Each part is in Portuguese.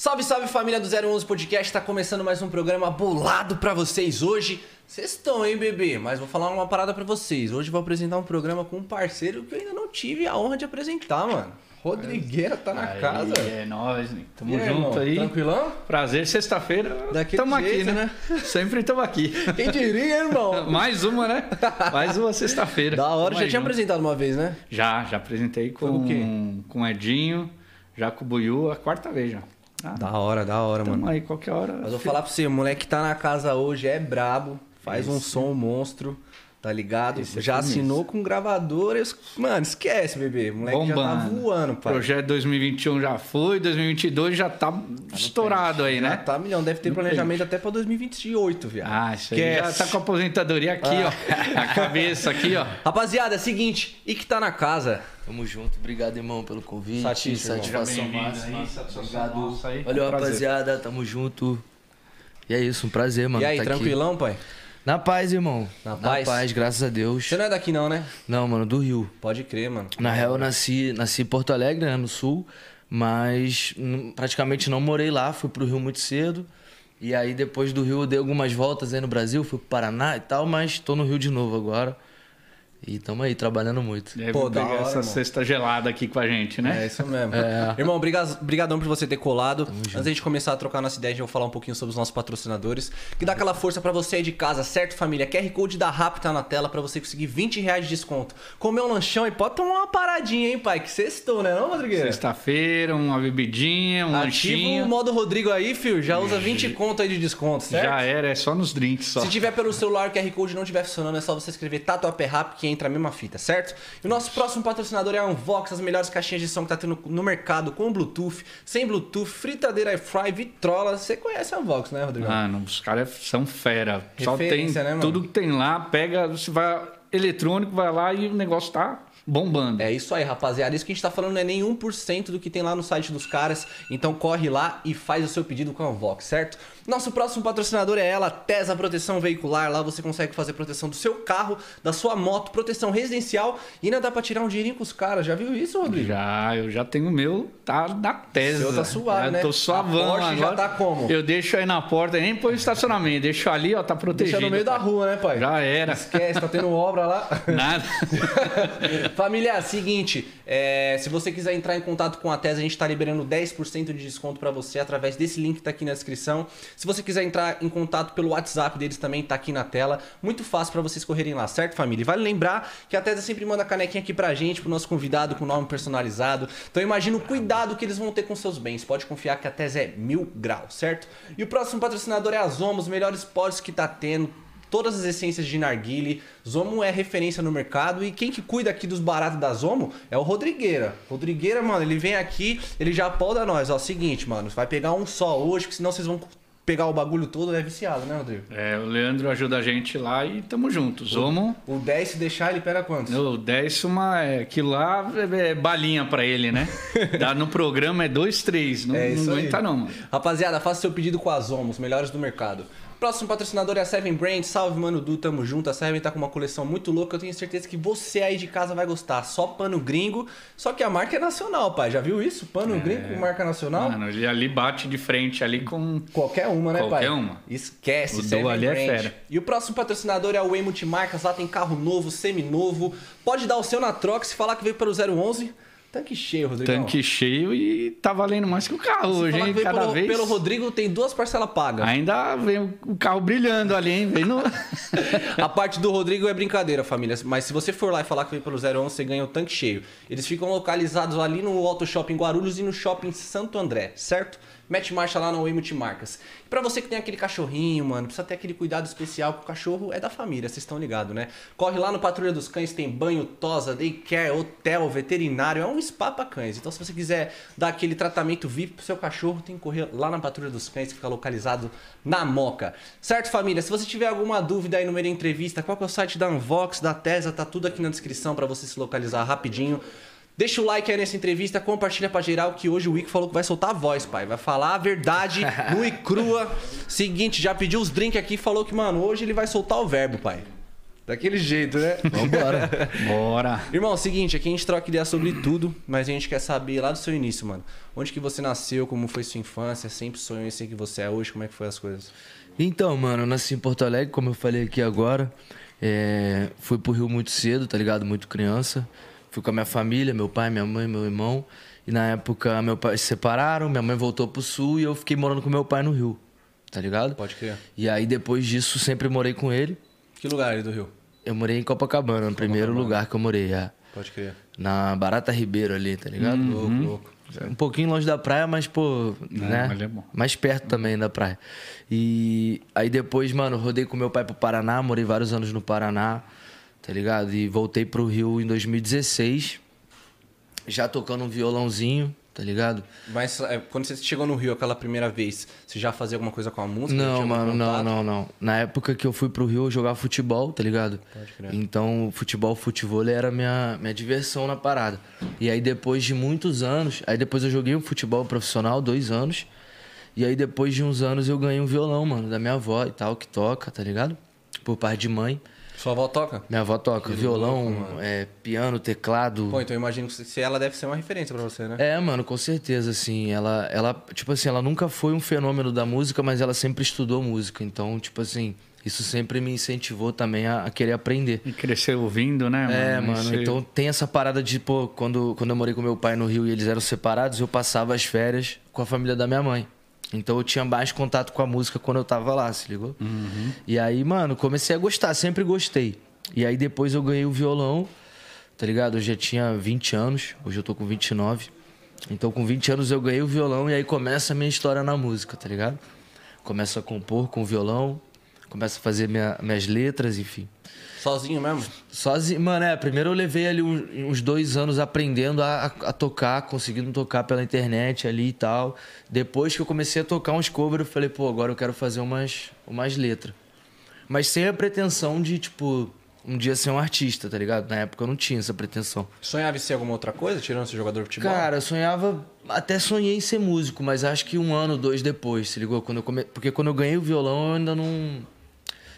Salve, salve família do 011 Podcast, tá começando mais um programa bolado pra vocês hoje. Vocês estão, hein, bebê? Mas vou falar uma parada pra vocês. Hoje vou apresentar um programa com um parceiro que eu ainda não tive a honra de apresentar, mano. Rodrigueira tá na Aí, casa. É nóis, né? Tamo aí, junto irmão? aí. Tranquilão? Prazer, sexta-feira. Daquele Tamo aqui, jeito, né? Sempre tamo aqui. Quem diria, irmão? Mais uma, né? Mais uma sexta-feira. da hora, Tamo já tinha junto. apresentado uma vez, né? Já, já apresentei Foi com quem? com, com o Edinho, já com o Buiu, a quarta vez já. Ah, Da hora, da hora, mano. aí qualquer hora. Mas vou falar pra você, o moleque que tá na casa hoje é brabo, faz um som monstro, tá ligado? Esse é já firmeza. assinou com gravadoras. Mano, esquece, bebê. O moleque já tá Bombando. voando, pai. Projeto 2021 já foi, 2022 já tá estourado aí, Já né? tá milhão, deve ter No planejamento até pra 2028, viado. Ah, isso aí já Esquece. tá com a aposentadoria aqui, Ah. ó. A cabeça aqui, ó. Rapaziada, é o seguinte, e que tá na casa? Tamo junto, obrigado irmão pelo convite. Satisfação. Satisfação Seja bem-vindo máxima. aí, satisfação Obrigado. nossa aí. Valeu, Prazer. rapaziada, tamo junto. E é isso, um prazer, mano. e aí, tá aqui. tranquilão, pai? Na paz, irmão. Na paz? graças a Deus. Você não é daqui não, né? Não, mano, do Rio. Pode crer, mano. Na real, eu nasci, nasci em Porto Alegre, né, no sul, mas praticamente não morei lá, fui pro Rio muito cedo. E aí depois do Rio eu dei algumas voltas aí no Brasil, fui pro Paraná e tal, mas tô no Rio de novo agora. E tamo aí trabalhando muito. Deve Pô, da pegar hora, essa irmão. cesta gelada aqui com a gente, né? É isso mesmo. É. Irmão, por você ter colado. Antes da gente começar a trocar nossa ideia, a gente vai falar um pouquinho sobre os nossos patrocinadores. Que dá aquela força pra você aí de casa, certo, família? QR Code da RAP tá na tela pra você conseguir 20 reais de desconto. Comer um lanchão e pode tomar uma paradinha, hein, pai? Que sextou, né não, Rodrigueira? Sexta-feira, uma bebidinha, um Ativa lanchinho. o modo Rodrigo aí, filho. Já usa 20 conto aí de desconto, certo? Já era, é só nos drinks só. Se tiver pelo celular o QR Code não estiver funcionando, é só você escrever Tatuapé Rap que entra a mesma fita, certo? E o nosso próximo patrocinador é a Unvox, as melhores caixinhas de som que tá tendo no mercado, com Bluetooth, sem Bluetooth, fritadeira airfry, vitrola. Você conhece a Unvox, né, Rodrigo? Mano, os caras são fera. Só tem Referência, né, mano? tudo que tem lá, pega, você vai eletrônico, vai lá e o negócio tá bombando. É isso aí, rapaziada. Isso que a gente tá falando não é nem 1% do que tem lá no site dos caras. Então corre lá e faz o seu pedido com a Unvox, certo? Nosso próximo patrocinador é ela, Tesa Proteção Veicular. Lá você consegue fazer proteção do seu carro, da sua moto, proteção residencial e ainda dá pra tirar um dinheirinho com os caras. Já viu isso, Rodrigo? Já, eu já tenho o meu, tá na tese. seu tá suave, já né? Tô A suavão Porsche já agora. tá como? Eu deixo aí na porta, nem põe o estacionamento, deixo ali, ó, tá protegido. Deixa no meio da pai. rua, né, pai? Já era. Esquece, tá tendo obra lá. Nada. Família, seguinte, é, se você quiser entrar em contato com a Tese, a gente tá liberando 10% de desconto pra você através desse link que tá aqui na descrição. Se você quiser entrar em contato pelo WhatsApp deles também tá aqui na tela. Muito fácil pra vocês correrem lá, certo, família? E vale lembrar que a Tese sempre manda canequinha aqui pra gente, pro nosso convidado com nome personalizado. Então imagina o cuidado que eles vão ter com seus bens. Pode confiar que a Tese é mil graus, certo? E o próximo patrocinador é a Zomo, os melhores pods que tá tendo todas as essências de narguile. Zomo é referência no mercado e quem que cuida aqui dos baratos da Zomo é o Rodrigueira. Rodrigueira, mano, ele vem aqui, ele já apoda nós. Ó, seguinte, mano, vai pegar um só hoje, porque senão vocês vão pegar o bagulho todo, é viciado, né, Rodrigo? É, o Leandro ajuda a gente lá e tamo junto. Zomo. O 10, se deixar, ele pega quantos? O décima, é, aquilo lá é, é balinha pra ele, né? Dá no programa é dois, três. Não, É isso não aí. aguenta não, mano. Rapaziada, faça seu pedido com a Zomo, os melhores do mercado. Próximo patrocinador é a Seven Brand. Salve, mano Du, tamo junto. A Seven tá com uma coleção muito louca. Eu tenho certeza que você aí de casa vai gostar. Só pano gringo. Só que a marca é nacional, pai. Já viu isso? Pano gringo com marca nacional? Mano, ele ali bate de frente ali com. Qualquer uma, né, pai? Qualquer uma. Esquece, O Seven ali é Brand. fera. E o próximo patrocinador é o Way Multimarcas. Lá tem carro novo, seminovo. Pode dar o seu na troca. Se falar que veio pelo 011, tanque cheio, Rodrigo. Tanque cheio e tá valendo mais que o carro Se hoje, hein? veio Cada pelo, vez. pelo Rodrigo, tem duas parcelas pagas. Ainda vem o carro brilhando ali, hein? Vem no... A parte do Rodrigo é brincadeira, família. Mas se você for lá e falar que veio pelo 011, você ganha o tanque cheio. Eles ficam localizados ali no Auto Shopping Guarulhos e no Shopping Santo André, certo? Mete marcha lá na Way Multimarcas. E pra você que tem aquele cachorrinho, mano, precisa ter aquele cuidado especial, que o cachorro é da família, vocês estão ligados, né? Corre lá no Patrulha dos Cães, tem banho, tosa, daycare, hotel, veterinário, é um spa pra cães. Então se você quiser dar aquele tratamento VIP pro seu cachorro, tem que correr lá na Patrulha dos Cães, que fica localizado na Moca. Certo, família? Se você tiver alguma dúvida aí no meio da entrevista, qual que é o site da Unvox, da Tesa, tá tudo aqui na descrição pra você se localizar rapidinho. Deixa o like aí nessa entrevista, compartilha pra geral que hoje o Wick falou que vai soltar a voz, pai. Vai falar a verdade, nua e crua. Seguinte, já pediu os drinks aqui e falou que, mano, hoje ele vai soltar o verbo, pai. Daquele jeito, né? Vambora. Bora. Irmão, é o seguinte, aqui a gente troca ideia sobre tudo, mas a gente quer saber lá do seu início, mano. Onde que você nasceu, como foi sua infância, sempre sonhou em ser que você é hoje, como é que foi as coisas? Então, mano, eu nasci em Porto Alegre, como eu falei aqui agora. É, fui pro Rio muito cedo, tá ligado? Muito criança. Fui com a minha família, meu pai, minha mãe, meu irmão. E na época, meu pai se separaram, minha mãe voltou pro sul e eu fiquei morando com meu pai no Rio, tá ligado? Pode crer. E aí, depois disso, sempre morei com ele. Que lugar aí do Rio? Eu morei em Copacabana, no primeiro lugar que eu morei, é. Pode crer. Na Barata Ribeiro ali, tá ligado? Louco, louco. Um pouquinho longe da praia, mas, pô, né? mas é bom. Mais perto também da praia. E aí depois, mano, rodei com meu pai pro Paraná, morei vários anos no Paraná, tá ligado? E voltei pro Rio em 2016, já tocando um violãozinho, tá ligado? Mas é, quando você chegou no Rio aquela primeira vez, você já fazia alguma coisa com a música? Não, mano, não, não, não. Na época que eu fui pro Rio, eu jogava futebol, tá ligado? Pode crer. Então, futebol, futebol era minha, minha diversão na parada. E aí, depois de muitos anos, aí depois eu joguei o futebol profissional, dois anos. E aí, depois de uns anos, eu ganhei um violão, mano, da minha avó e tal, que toca, tá ligado? Por parte de mãe. Sua avó toca? Minha avó toca violão, é, piano, teclado. Pô, então eu imagino que se ela deve ser uma referência pra você, né? É, mano, com certeza, assim. Ela, ela, tipo assim, ela nunca foi um fenômeno da música, mas ela sempre estudou música. Então, tipo assim, isso sempre me incentivou também a, a querer aprender. E crescer ouvindo, né, mano? É, mano, então tem essa parada de, pô, quando, quando eu morei com meu pai no Rio e eles eram separados, eu passava as férias com a família da minha mãe. Então eu tinha mais contato com a música quando eu tava lá, se ligou? E aí, mano, comecei a gostar, sempre gostei. E aí depois eu ganhei o violão, tá ligado? Eu já tinha 20 anos, hoje eu tô com 29. Então com 20 anos eu ganhei o violão e aí começa a minha história na música, tá ligado? Começo a compor com o violão, começo a fazer minha- minhas letras, enfim. Sozinho mesmo? Sozinho, mano, é, primeiro eu levei ali uns, dois anos aprendendo a, a- a tocar, conseguindo tocar pela internet ali e tal. Depois que eu comecei a tocar uns covers, eu falei, pô, agora eu quero fazer umas, umas letras. Mas sem a pretensão de, tipo, um dia ser um artista, tá ligado? Na época eu não tinha essa pretensão. Sonhava em ser alguma outra coisa, tirando ser jogador de futebol? Cara, eu sonhava. Até sonhei em ser músico, mas acho que um ano, dois depois, se ligou? Quando eu come... Porque quando eu ganhei o violão, eu ainda não.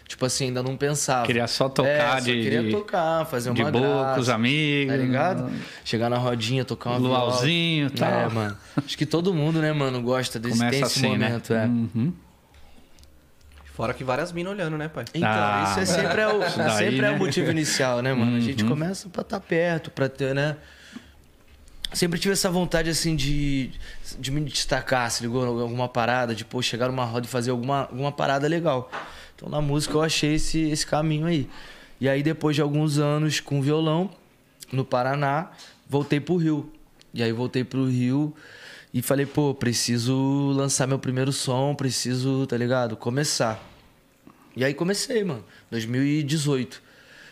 Tipo assim, ainda não pensava. Queria só tocar é, só de- queria de- tocar, fazer de uma boa, graça, com os amigos. Tá ligado? Chegar na rodinha, tocar uma. Luauzinho e tal. É, mano. Acho que todo mundo, né, mano, gosta desse Começa tem esse assim, momento, né? é. Uhum. Fora que várias minas olhando, né, pai? Então, Ah, isso é sempre, é o, isso daí, sempre é né? Uhum. o motivo inicial, né, mano? A gente começa pra estar perto, pra ter, né? Sempre tive essa vontade, assim, de, de me destacar, se ligou? em Alguma parada, de, pô, chegar numa roda e fazer alguma, alguma parada legal. Então, na música, eu achei esse, esse caminho aí. E aí, depois de alguns anos com violão, no Paraná, voltei pro Rio. E aí, voltei pro Rio e falei, pô, preciso lançar meu primeiro som, preciso, tá ligado? Começar. E aí comecei, mano. 2018.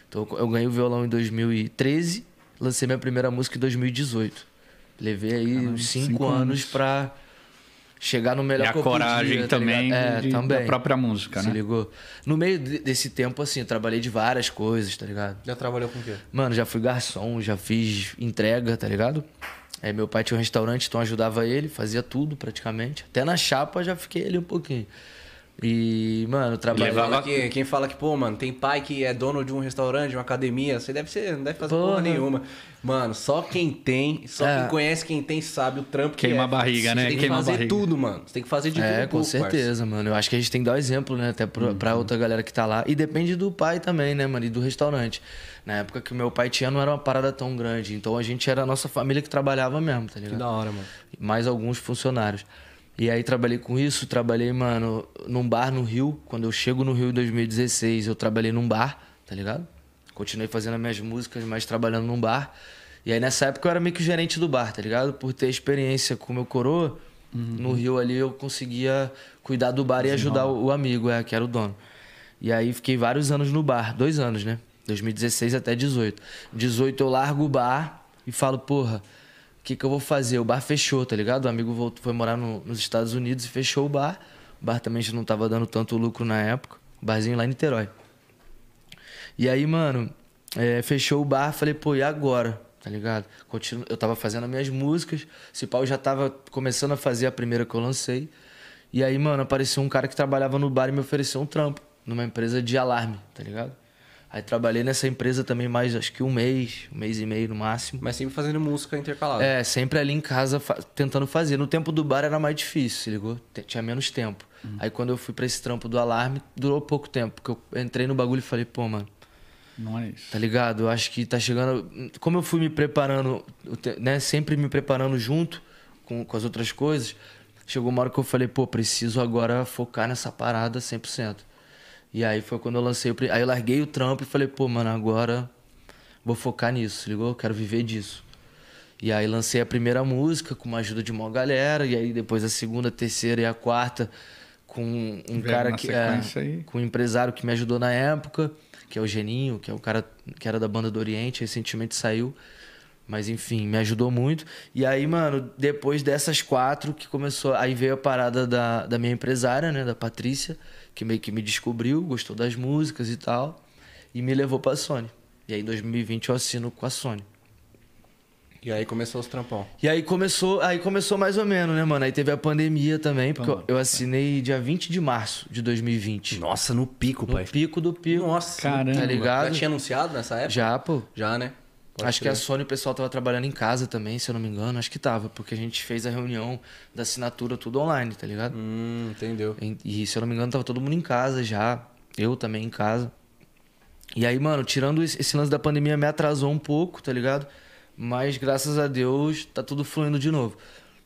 Então eu ganhei o violão em 2013, lancei minha primeira música em 2018. Levei aí uns cinco, cinco anos anos. pra chegar no melhor E a que eu coragem podia, tá também, ligado? é, de- também da própria música, Se né? ligou? No meio de- desse tempo, assim, eu trabalhei de várias coisas, tá ligado? Já trabalhou com o quê? Mano, já fui garçom, já fiz entrega, tá ligado? Aí meu pai tinha um restaurante, então eu ajudava ele, fazia tudo praticamente. Até na chapa já fiquei ali um pouquinho. E, mano, trabalhei. Levava- que- quem fala que, pô, mano, tem pai que é dono de um restaurante, de uma academia, você deve ser, não deve fazer porra, Porra. nenhuma. Mano, só quem tem, só É. quem conhece quem tem sabe o trampo que Queima é. a barriga, Você né? tem que Queima fazer barriga. tudo, mano. Você tem que fazer de tudo É, um com pouco, certeza, mano. Eu acho que a gente tem que dar o exemplo, né? Até pra, pra outra galera que tá lá. E depende do pai também, né, mano? E do restaurante. Na época que o meu pai tinha, não era uma parada tão grande. Então a gente era a nossa família que trabalhava mesmo, tá Que ligado? da hora, mano. mais alguns funcionários. E aí trabalhei com isso, trabalhei, mano, num bar no Rio. Quando eu chego no Rio em 2016, eu trabalhei num bar, tá ligado? Continuei fazendo as minhas músicas, mas trabalhando num bar. E aí nessa época eu era meio que gerente do bar, tá ligado? Por ter experiência com o meu coroa, no Rio ali eu conseguia cuidar do bar e ajudar o, o amigo, é, que era o dono. E aí fiquei vários anos no bar, dois anos, né? 2016 até 18. 18 eu largo o bar e falo, porra, o que, que eu vou fazer? O bar fechou, tá ligado? O amigo voltou, foi morar no- nos Estados Unidos e fechou o bar. O bar também já não tava dando tanto lucro na época. Barzinho lá em Niterói. E aí, mano, é, fechou o bar, falei, pô, e agora? Tá ligado? Continuo, eu tava fazendo as minhas músicas, esse pau já tava começando a fazer a primeira que eu lancei. E aí, mano, apareceu um cara que trabalhava no bar e me ofereceu um trampo numa empresa de alarme, tá ligado? Aí trabalhei nessa empresa também mais, acho que um mês, um mês e meio no máximo. Mas sempre fazendo música intercalada. É, sempre ali em casa fa- tentando fazer. No tempo do bar era mais difícil, se ligou? Tinha menos tempo. Aí quando eu fui pra esse trampo do alarme, durou pouco tempo. Porque eu entrei no bagulho e falei, pô, mano, Não é isso. tá ligado? Eu acho que tá chegando. Como eu fui me preparando, né? Sempre me preparando junto com, com as outras coisas, chegou uma hora que eu falei, pô, preciso agora focar nessa parada 100%. E aí foi quando eu lancei o. Aí eu larguei o trampo e falei, pô, mano, agora vou focar nisso, ligou? Eu quero viver disso. E aí lancei a primeira música com uma ajuda de uma galera, e aí depois a segunda, a terceira e a quarta com um cara que é, aí. com um empresário que me ajudou na época, que é o Geninho, que é o cara que era da banda do Oriente, recentemente saiu. Mas enfim, me ajudou muito. E aí, mano, depois dessas quatro que começou. Aí veio a parada da, da minha empresária, né? Da Patrícia, que meio que me descobriu, gostou das músicas e tal. E me levou pra Sony. E aí, em 2020, eu assino com a Sony. E aí começou os trampão. E aí começou, aí começou mais ou menos, né, mano? Aí teve a pandemia também, porque eu, eu assinei dia 20 de março de 2020. Nossa, no pico, No pai. pico do pico. Nossa. Caramba. Tá ligado? Já tinha anunciado nessa época? Já, pô. Já, né? Pode acho que a. Sony o pessoal tava trabalhando em casa também, se eu não me engano. Acho que tava, porque a gente fez a reunião da assinatura tudo online, tá ligado? Hum, entendeu. E, e, se eu não me engano, tava todo mundo em casa já. Eu também em casa. E aí, mano, tirando esse lance da pandemia, me atrasou um pouco, tá ligado? Mas graças a Deus tá tudo fluindo de novo.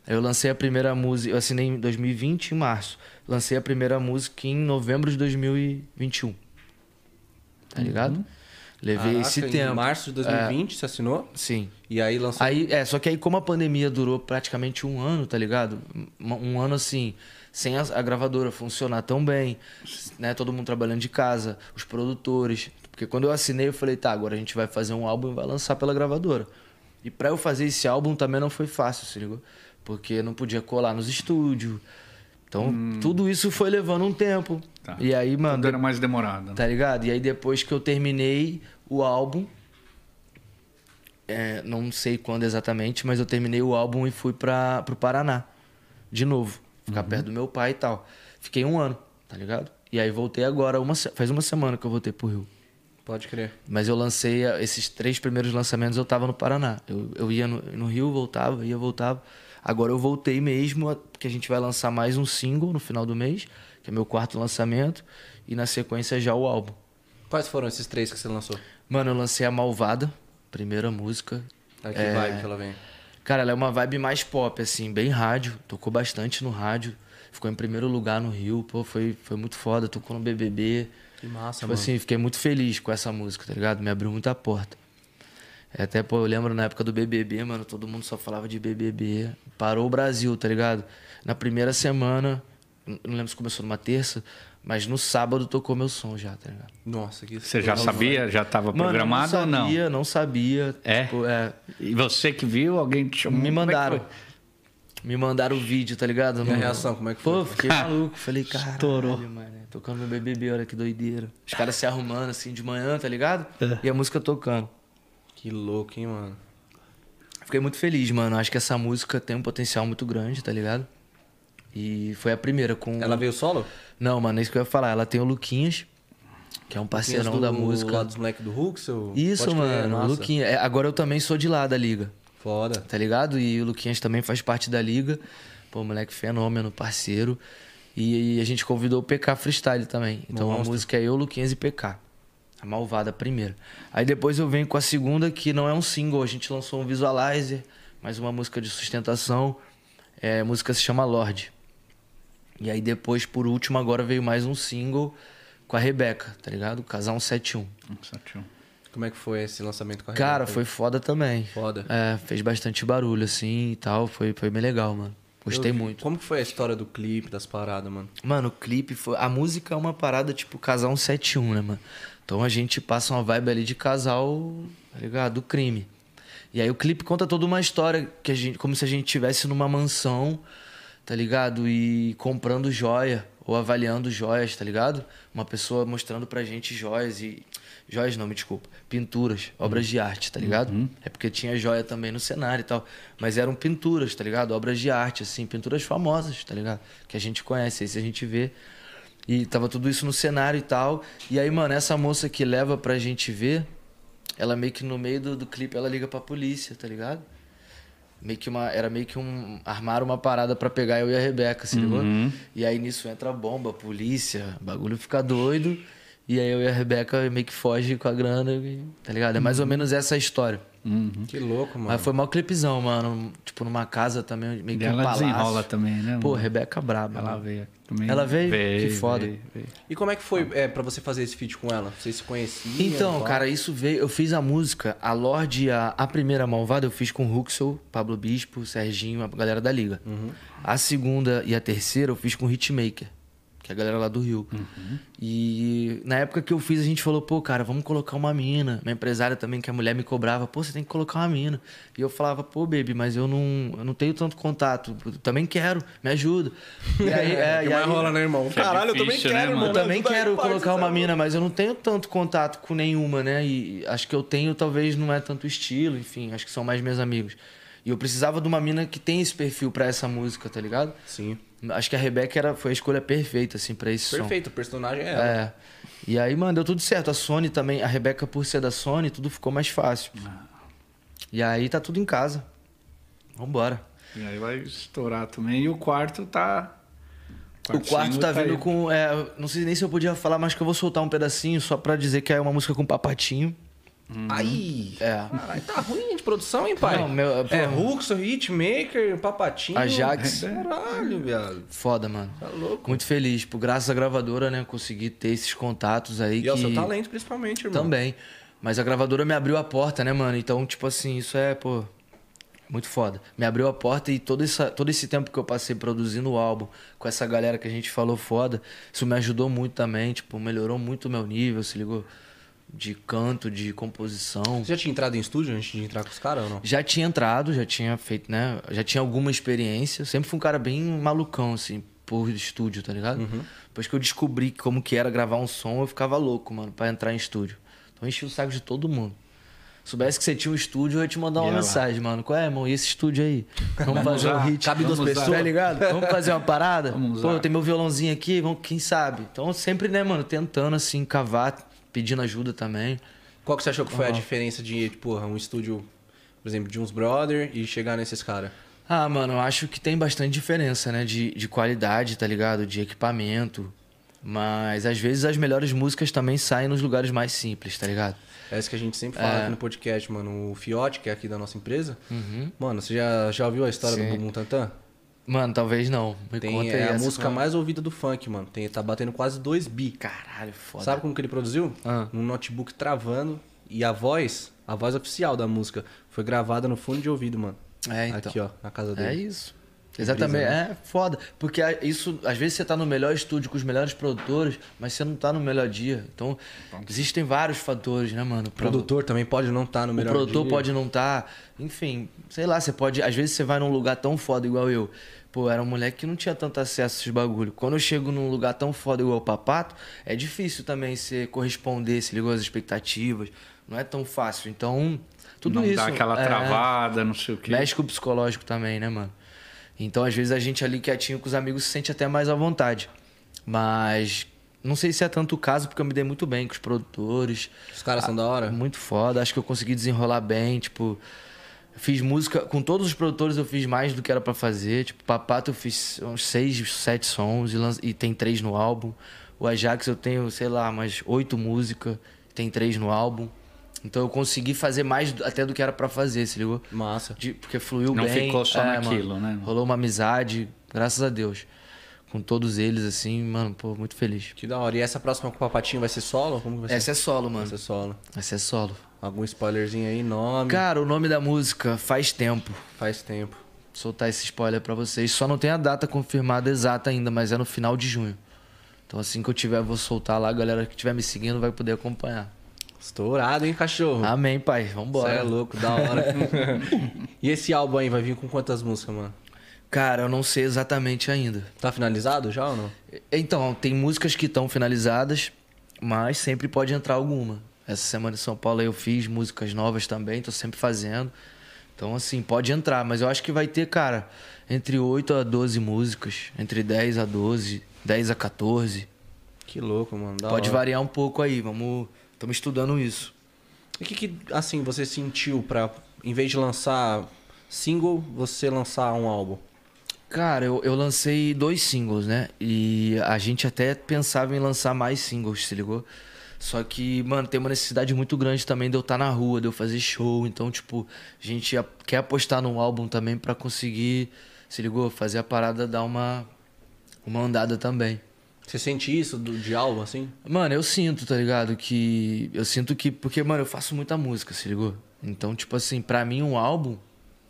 Eu lancei a primeira música, eu assinei em 2020, em março. Lancei a primeira música em novembro de 2021. Tá ligado? Levei Caraca, esse Em tempo. É. março de 2020 você assinou? Sim. E aí lançou. Aí, é, só que aí como a pandemia durou praticamente um ano, tá ligado? Um, ano assim, sem a, a gravadora funcionar tão bem, né? Todo mundo trabalhando de casa, os produtores. Porque quando eu assinei, eu falei, tá, agora a gente vai fazer um álbum e vai lançar pela gravadora. E pra eu fazer esse álbum também não foi fácil, se ligou? Porque não podia colar nos estúdios. Então, tudo isso foi levando um tempo. Tá. E aí, mano, Tudo era mais demorado. né? Tá ligado? E aí depois que eu terminei o álbum, é, não sei quando exatamente, mas eu terminei o álbum e fui pra, pro Paraná. De novo. Ficar perto do meu pai e tal. Fiquei um ano, tá ligado? E aí voltei agora, uma, faz uma semana que eu voltei pro Rio. Pode crer. Mas eu lancei esses três primeiros lançamentos, eu tava no Paraná. Eu, eu ia no, no Rio, voltava, ia, voltava. Agora eu voltei mesmo, porque a gente vai lançar mais um single no final do mês, que é meu quarto lançamento, e na sequência já o álbum. Quais foram esses três que você lançou? Mano, eu lancei a Malvada, primeira música. Aí que É. vibe que ela vem? Cara, ela é uma vibe mais pop, assim, bem rádio. Tocou bastante no rádio. Ficou em primeiro lugar no Rio, pô, foi, foi muito foda. Tocou no BBB. Que massa, Tipo mano. assim, fiquei muito feliz com essa música, tá ligado? Me abriu muita porta. É, Até, pô, eu lembro na época do BBB, mano, todo mundo só falava de BBB. Parou o Brasil, tá ligado? Na primeira semana, não lembro se começou numa terça, mas no sábado tocou meu som já, tá ligado? Nossa, que Você já sabia? Já estava Mano, programado eu ou não não? sabia, não sabia. É? Tipo, é, E você que viu, alguém te chamou? me é mandaram. Me mandaram o vídeo, tá ligado? E a reação, como é que Pô, foi? fiquei maluco. Falei, caralho, Estourou. mano. Tocando meu BBB, olha que doideira. Os caras se arrumando assim de manhã, tá ligado? E a música tocando. Que louco, hein, mano. Fiquei muito feliz, mano. Acho que essa música tem um potencial muito grande, tá ligado? E foi a primeira com. Ela veio solo? Não, mano, é isso que eu ia falar. Ela tem o Luquinhas, que é um parceirão do, da música. Lá dos moleques do Hulk, seu... Isso, Pode mano. Massa. Luquinhas. É, agora eu também sou de lá da liga. Foda. tá ligado? E o Luquinhas também faz parte da liga. Pô, moleque fenômeno, parceiro. E, a gente convidou o PK Freestyle também. Então a Monstro. música é eu, Luquinhas e PK. A malvada primeira. Aí depois eu venho com a segunda, que não é um single. A gente lançou um visualizer, mais uma música de sustentação. É, a música se chama Lorde. E aí depois, por último, agora veio mais um single com a Rebeca, tá ligado? Casal 171. Sete, um. Como é que foi esse lançamento com a Cara, Rebeca? foi foda também. Foda. É, fez bastante barulho, assim, e tal. Foi, foi bem legal, mano. Gostei Eu muito. Como que foi a história do clipe, das paradas, mano? Mano, o clipe foi... A música é uma parada, tipo, casal 171, né, mano? Então a gente passa uma vibe ali de casal, tá ligado? Do crime. E aí o clipe conta toda uma história, que a gente, como se a gente estivesse numa mansão, tá ligado? E comprando joia, ou avaliando joias, tá ligado? Uma pessoa mostrando pra gente joias e... Joias não, me desculpa. Pinturas, obras de arte, tá ligado? É porque tinha joia também no cenário e tal. Mas eram pinturas, tá ligado? Obras de arte, assim, pinturas famosas, tá ligado? Que a gente conhece, aí se a gente vê. E tava tudo isso no cenário e tal. E aí, mano, essa moça que leva pra gente ver, ela meio que no meio do, do clipe, ela liga pra polícia, tá ligado? Meio que uma, era meio que um. Armar uma parada pra pegar eu e a Rebeca, se ligou? E aí nisso entra a bomba, polícia, bagulho fica doido. E aí eu e a Rebeca meio que foge com a grana, tá ligado? É mais ou menos essa a história. Que louco, mano. Mas foi mal clipezão, mano. Tipo, numa casa também, meio que um ela palácio. desenrola também, né? Pô, mano? Rebeca braba. Ela mano. veio também. Ela veio? Que foda. veio, veio. E como é que foi é, pra você fazer esse feat com ela? Vocês se conheciam? Então, Qual? cara, isso veio. Eu fiz a música, a Lorde a, a primeira malvada, eu fiz com Ruxel, Pablo Bispo, Serginho, a galera da Liga. A segunda e a terceira eu fiz com Hitmaker, que é a galera lá do Rio. E na época que eu fiz, a gente falou, pô, cara, vamos colocar uma mina. Minha empresária também, que a mulher me cobrava, pô, você tem que colocar uma mina. E eu falava, pô, baby, mas eu não, eu não tenho tanto contato. Eu também quero, me ajuda. E aí, é, que e mais aí- rola, né, irmão? Caralho, eu difícil, também né, quero, mano? irmão. eu também quero colocar uma mina, mas eu não tenho tanto contato com nenhuma, né? E acho que eu tenho, talvez não é tanto estilo, enfim, acho que são mais meus amigos. E eu precisava de uma mina que tem esse perfil pra essa música, tá ligado? Sim. Acho que a Rebeca era, foi a escolha perfeita, assim, pra esse som. Perfeito, o personagem é ela. É. E aí, mano, deu tudo certo. A Sony também, a Rebeca, por ser da Sony, tudo ficou mais fácil. E aí tá tudo em casa. Vambora. E aí vai estourar também. E o quarto tá. O quarto tá vindo aí. com. é, não sei nem se eu podia falar, mas que eu vou soltar um pedacinho só pra dizer que é uma música com papatinho. Aí. É. Caralho, tá ruim de produção, hein, pai? Não, meu- é Ruxo, Hitmaker, Papatinho. Ajax. Caralho, viado. Foda, mano. Tá louco. Muito feliz. Por graças à gravadora, né? Consegui ter esses contatos aí. E que... é o seu talento, principalmente, irmão. Também. Mas a gravadora me abriu a porta, né, mano? Então, tipo assim, isso é, pô, muito foda. Me abriu a porta e todo, essa, todo esse tempo que eu passei produzindo o álbum com essa galera que a gente falou foda, isso me ajudou muito também, tipo, melhorou muito o meu nível, se ligou? De canto, de composição. Você já tinha entrado em estúdio antes de entrar com os caras ou não? Já tinha entrado, já tinha feito, né? Já tinha alguma experiência. Eu sempre fui um cara bem malucão, assim, por estúdio, tá ligado? Depois que eu descobri como que era gravar um som, eu ficava louco, mano, pra entrar em estúdio. Então eu enchi o saco de todo mundo. Soubesse que você tinha um estúdio, eu ia te mandar uma mensagem, mano. Qual é, irmão? E esse estúdio aí? Vamos, fazer um usar. hit. Cabe duas pessoas. usar. Tá ligado? Vamos fazer uma parada? Vamos Pô, usar. tem meu violãozinho aqui, vamos, quem sabe? Então sempre, né, mano, tentando assim, cavar, pedindo ajuda também. Qual que você achou que foi a diferença de, porra, um estúdio, por exemplo, de uns brother e chegar nesses caras? Ah, mano, eu acho que tem bastante diferença, né? De, de qualidade, tá ligado? De equipamento. Mas às vezes as melhores músicas também saem nos lugares mais simples, tá ligado? É isso que a gente sempre fala É. aqui no podcast, mano. O Fiote, que é aqui da nossa empresa. Mano, você já, já ouviu a história Sim. do Bumbum Tantan? Mano, talvez não. Me Tem, é a essa música qual- mais ouvida do funk, mano. Tem, tá batendo quase 2 bi. Caralho, foda. Sabe como que ele produziu? Ah. Num notebook travando. E a voz, a voz oficial da música, foi gravada no fundo de ouvido, mano. É, então. Aqui, ó, na casa É dele. isso. Exatamente, é foda. Porque isso, às vezes você tá no melhor estúdio com os melhores produtores, mas você não tá no melhor dia. Então, existem vários fatores, né, mano? O pra- produtor também pode não estar no O melhor produtor dia. pode não estar. Enfim, sei lá, você pode. Às vezes você vai num lugar tão foda igual eu. Pô, era um moleque que não tinha tanto acesso a esses bagulho. Quando eu chego num lugar tão foda igual o Papato, é difícil também você corresponder, se ligou às expectativas. Não é tão fácil. Então, tudo não isso. dá aquela é, travada, não sei o quê. Mexe com o psicológico também, né, mano? Então, às vezes, a gente ali quietinho com os amigos se sente até mais à vontade. Mas não sei se é tanto o caso, porque eu me dei muito bem com os produtores. Os caras são da hora? Muito foda. Acho que eu consegui desenrolar bem, tipo... Fiz música... Com todos os produtores eu fiz mais do que era pra fazer. Tipo, Papato eu fiz uns seis, sete sons e, e tem três no álbum. O Ajax eu tenho, sei lá, umas oito músicas. Tem três no álbum. Então eu consegui fazer mais do- até do que era pra fazer, se ligou? Massa. De- porque fluiu Não bem. ficou só é, naquilo, mano, né? Rolou uma amizade, graças a Deus. Com todos eles, assim, mano, pô, muito feliz. Que da hora. E essa próxima com o Papatinho vai ser solo? Como vai ser? Essa é solo, mano. Vai ser solo. Essa é solo. Algum spoilerzinho aí, nome? Cara, o nome da música faz tempo. Faz tempo. Soltar esse spoiler pra vocês. Só não tem a data confirmada exata ainda, mas é no final de junho. Então assim que eu tiver, eu vou soltar lá. A galera que estiver me seguindo vai poder acompanhar. Estourado, hein, cachorro? Amém, pai. Você Vambora. é louco, da hora. e esse álbum aí vai vir com quantas músicas, mano? Cara, eu não sei exatamente ainda. Tá finalizado já ou não? Então, tem músicas que estão finalizadas, mas sempre pode entrar alguma. Essa semana em São Paulo eu fiz músicas novas também, tô sempre fazendo. Então, assim, pode entrar, mas eu acho que vai ter, cara, entre 8 a 12 músicas, entre 10 a 12, 10 a 14. Que louco, mano. Pode hora. variar um pouco aí, vamos. Estamos estudando isso. E o que, que, assim, você sentiu pra, em vez de lançar single, você lançar um álbum? Cara, eu, eu lancei dois singles, né? E a gente até pensava em lançar mais singles, se ligou? Só que, mano, tem uma necessidade muito grande também de eu estar na rua, de eu fazer show. Então, tipo, a gente quer apostar num álbum também pra conseguir, se ligou? Fazer a parada dar uma, uma andada também. Você sente isso do, de álbum, assim? Mano, eu sinto, tá ligado? Que. Eu sinto que. Porque, mano, eu faço muita música, se ligou? Então, tipo assim, pra mim um álbum,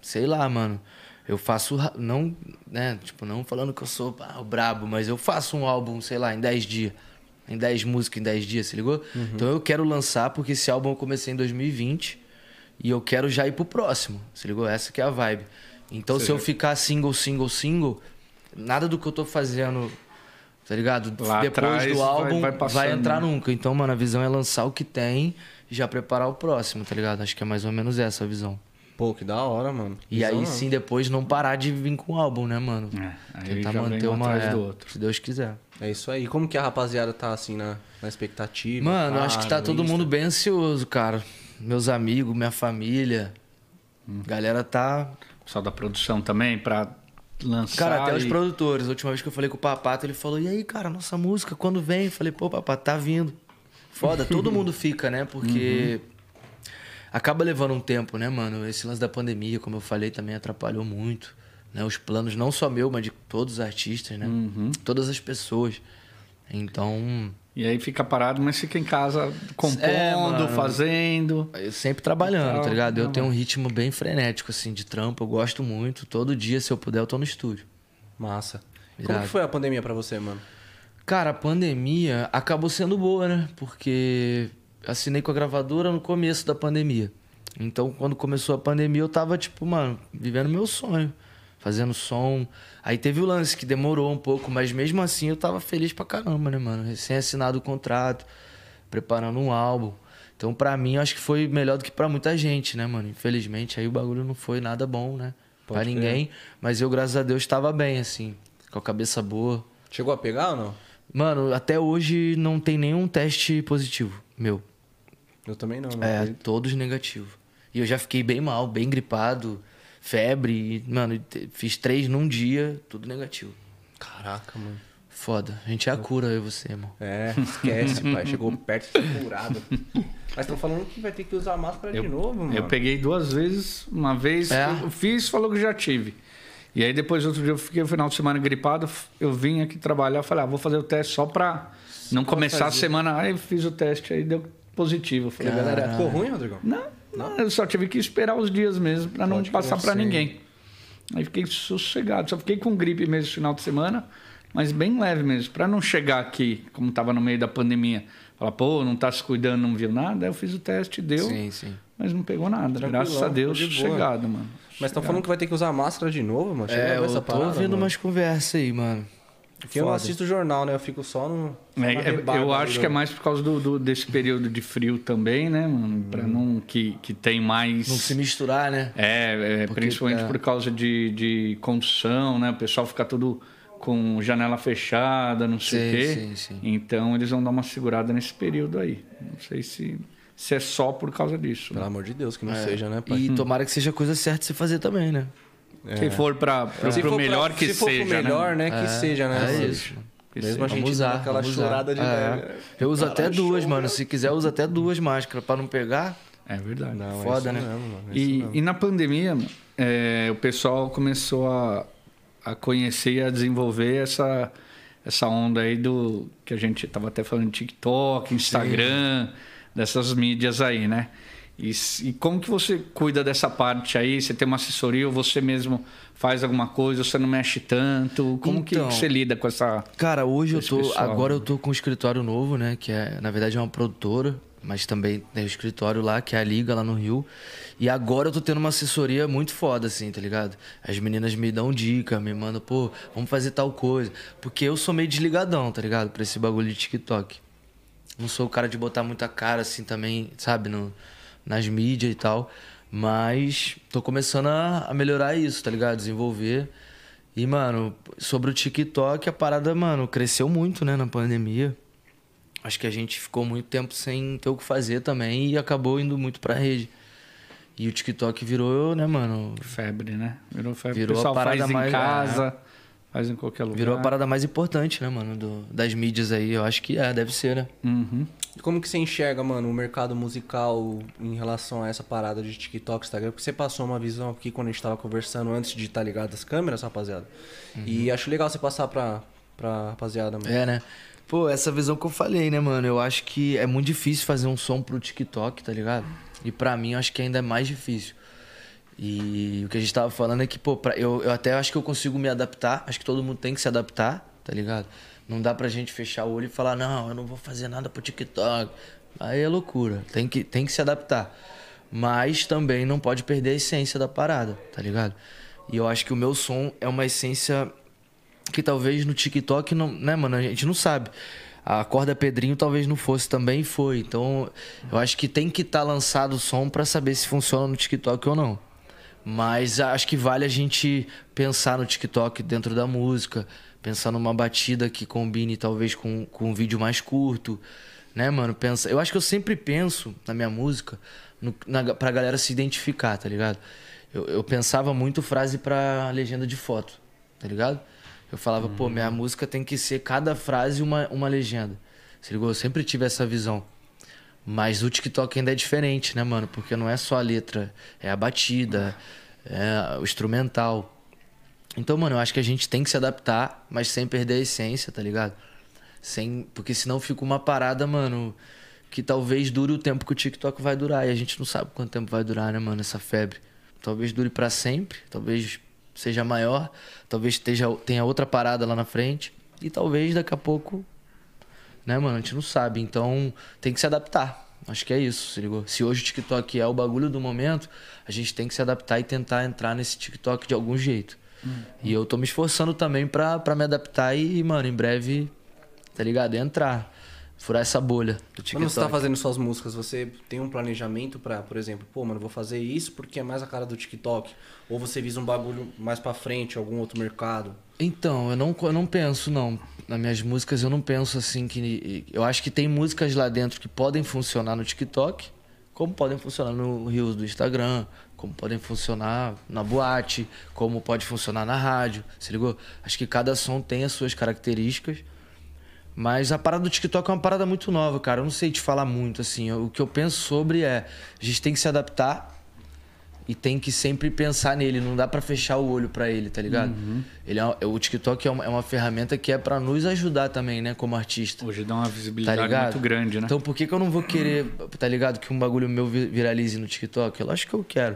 sei lá, mano. Eu faço. Não, né? Tipo, não falando que eu sou ah, brabo, mas eu faço um álbum, sei lá, em 10 dias. Em 10 músicas em 10 dias, se ligou? Então eu quero lançar, porque esse álbum eu comecei em 2020 e eu quero já ir pro próximo, se ligou? Essa que é a vibe. Então se eu ficar single, single, single, nada do que eu tô fazendo, tá ligado? Lá Depois atrás do vai- álbum vai vai, passando, entrar né? nunca. Então, mano, a visão é lançar o que tem e já preparar o próximo, tá ligado? Acho que é mais ou menos essa a visão. Pô, que da hora, mano. E aí sim, depois não parar de vir com o álbum, né, mano? É, aí Tentar manter um uma. atrás é, do outro. Se Deus quiser. É isso aí. Como que a rapaziada tá, assim, na, na expectativa? Mano, Tá, acho que tá no todo Insta? mundo bem ansioso, cara. Meus amigos, minha família. Hum. Galera tá. Pessoal da produção também, pra lançar. Cara, até os e- produtores. A última vez que eu falei com o Papato, ele falou: E aí, cara, nossa música, quando vem? Eu falei: Pô, Papato, tá vindo. Foda, todo mundo fica, né? Porque. Uhum. Acaba levando um tempo, né, mano? Esse lance da pandemia, como eu falei, também atrapalhou muito. Né? Os planos, não só meu, mas de todos os artistas, né? Uhum. Todas as pessoas. Então. E aí fica parado, mas fica em casa compondo, É, fazendo. Eu sempre trabalhando, Então, tá ligado? Eu tenho um ritmo bem frenético, assim, de trampo. Eu gosto muito. Todo dia, se eu puder, eu tô no estúdio. Massa. Como Irado. que foi a pandemia pra você, mano? Cara, a pandemia acabou sendo boa, né? Porque assinei com a gravadora no começo da pandemia. Então, quando começou a pandemia, eu tava, tipo, mano, vivendo meu sonho. Fazendo som. Aí teve o lance que demorou um pouco, mas mesmo assim eu tava feliz pra caramba, né, mano? Recém assinado o contrato, preparando um álbum. Então, pra mim, acho que foi melhor do que pra muita gente, né, mano? Infelizmente, aí o bagulho não foi nada bom, né? Pode pra ninguém. Mas eu, graças a Deus, tava bem, assim. Com a cabeça boa. Chegou a pegar ou não? Mano, até hoje não tem nenhum teste positivo meu. Eu também não, não É, acredito. todos negativos. E eu já fiquei bem mal, bem gripado, febre. E, mano, fiz três num dia, tudo negativo. Caraca, mano. Foda. A gente é a cura, eu e você, irmão. É, esquece, pai. Chegou perto de ser curado. Mas estão falando que vai ter que usar máscara de novo, mano. Eu peguei duas vezes, uma vez É? eu fiz, falou que já tive. E aí depois outro dia eu fiquei o final de semana gripado, eu vim aqui trabalhar, falei, ah, vou fazer o teste só pra não começar a semana. Aí eu fiz o teste, aí deu positivo. Eu Falei, galera, Ficou ruim, Rodrigão? não, não, eu só tive que esperar os dias mesmo pra não passar sim. ninguém. Aí fiquei sossegado, só fiquei com gripe mesmo esse final de semana, mas bem leve mesmo, Pra não chegar aqui, como tava no meio da pandemia, falar, pô, não tá se cuidando, não viu nada. Aí eu fiz o teste, deu, Sim, sim. mas não pegou nada. Tranquilão, Graças a Deus, de sossegado, mano. Mas estão falando que vai ter que usar máscara de novo, mano. É, eu tô parada, ouvindo mano? umas conversas aí, mano. Porque eu não Foda. assisto o jornal, né? Eu fico só no. só É, é, eu acho que é mais por causa do, do- desse período de frio também, né, mano? Pra não. Que, que tem mais. Não se misturar, né? É, é, Porque, principalmente é. por causa de, de condução, né? O pessoal fica tudo com janela fechada, não sei o quê. sim, sim. Então eles vão dar uma segurada nesse período aí. Não sei se, se é só por causa disso. Pelo Né? amor de Deus, que não seja, né, pai? E tomara que seja a coisa certa de se fazer também, né? Se for para pra- melhor que se for seja, pro melhor, né? né? Que seja, né? É isso. Mesmo seja. a gente usar, aquela chorada usar. de É. Eu uso até Caralho, duas, show, mano. né? Se quiser, usa até duas máscaras pra não pegar. É verdade. Não, é Foda, isso né? mesmo, é E, e na pandemia, é, o pessoal começou a, a conhecer e a desenvolver essa, essa onda aí do que a gente estava até falando de TikTok, Instagram, dessas mídias aí, né? E, e como que você cuida dessa parte aí? Você tem uma assessoria ou você mesmo faz alguma coisa, você não mexe tanto? Como que Então, você lida com essa... Cara, hoje eu tô. pessoal, agora eu tô com um escritório novo, né? Que é, na verdade, é uma produtora, mas também tem o escritório lá, que é a Liga, lá no Rio. E agora eu tô tendo uma assessoria muito foda, assim, tá ligado? As meninas me dão dica, me mandam, pô, vamos fazer tal coisa. Porque eu sou meio desligadão, tá ligado? Pra esse bagulho de TikTok. Não sou o cara de botar muita cara, assim, também, sabe? No, nas mídias e tal. Mas tô começando a, a melhorar isso, tá ligado? Desenvolver. E, mano, sobre o TikTok, a parada, mano, cresceu muito, né, na pandemia. acho que a gente ficou muito tempo sem ter o que fazer também e acabou indo muito pra rede. E o TikTok virou, né, mano? Febre, né? Virou febre. Virou o pessoal a parada faz em mais- casa, faz em qualquer lugar. Virou a parada mais importante, né, mano? do- das mídias aí. Eu acho que é, deve ser, né? Uhum. E como que você enxerga, mano, o mercado musical em relação a essa parada de TikTok, Instagram? Porque você passou uma visão aqui quando a gente tava conversando antes de estar ligado às câmeras, rapaziada. E acho legal você passar pra, pra rapaziada, mano. É, né? Pô, essa visão que eu falei, né, mano? Eu acho que é muito difícil fazer um som pro TikTok, tá ligado? E pra mim, eu acho que ainda é mais difícil. E o que a gente tava falando é que, pô, pra- eu, eu até acho que eu consigo me adaptar. Acho que todo mundo tem que se adaptar, tá ligado? Não dá pra gente fechar o olho e falar, não, eu não vou fazer nada pro TikTok. Aí é loucura. Tem que, tem que se adaptar. Mas também não pode perder a essência da parada, tá ligado? E eu acho que o meu som é uma essência que talvez no TikTok não, né, mano, a gente não sabe. A corda Pedrinho talvez não fosse também foi. Então, eu acho que tem que estar lançado o som pra saber se funciona no TikTok ou não. Mas acho que vale a gente pensar no TikTok dentro da música, pensar numa batida que combine talvez com, com um vídeo mais curto, né, mano? Pensa, eu acho que eu sempre penso na minha música no, na, pra galera se identificar, tá ligado? Eu, eu pensava muito frase pra legenda de foto, tá ligado? Eu falava, pô, minha música tem que ser cada frase uma, uma legenda. Se ligou? Eu sempre tive essa visão. Mas o TikTok ainda é diferente, né, mano? Porque não é só a letra, é a batida, é o instrumental. Então, mano, eu acho que a gente tem que se adaptar, mas sem perder a essência, tá ligado? Sem, porque senão fica uma parada, mano, que talvez dure o tempo que o TikTok vai durar. E a gente não sabe quanto tempo vai durar, né, mano, essa febre. Talvez dure pra sempre, talvez seja maior, talvez esteja, tenha outra parada lá na frente. E talvez daqui a pouco né, mano? A gente não sabe. Então tem que se adaptar. Acho que é isso, se ligou? Se hoje o TikTok é o bagulho do momento, a gente tem que se adaptar e tentar entrar nesse TikTok de algum jeito. E eu tô me esforçando também pra, pra me adaptar e, mano, em breve, tá ligado? Entrar. Furar essa bolha do TikTok. Quando você tá fazendo suas músicas, você tem um planejamento pra, por exemplo, pô, mano, vou fazer isso porque é mais a cara do TikTok? Ou você visa um bagulho mais pra frente, algum outro mercado? Então, eu não, eu não penso, não. Nas minhas músicas, eu não penso assim que. Eu acho que tem músicas lá dentro que podem funcionar no TikTok, como podem funcionar no Rios do Instagram, como podem funcionar na boate, como pode funcionar na rádio. Se ligou? Acho que cada som tem as suas características. Mas a parada do TikTok é uma parada muito nova, cara. Eu não sei te falar muito, assim. O que eu penso sobre é... A gente tem que se adaptar e tem que sempre pensar nele. Não dá pra fechar o olho pra ele, tá ligado? Ele é, o TikTok é uma, é uma ferramenta que é pra nos ajudar também, né? Como artista. Hoje dá uma Tá visibilidade ligado? muito grande, né? Então por que, que eu não vou querer, tá ligado? Que um bagulho meu vi- viralize no TikTok? Eu acho que eu quero.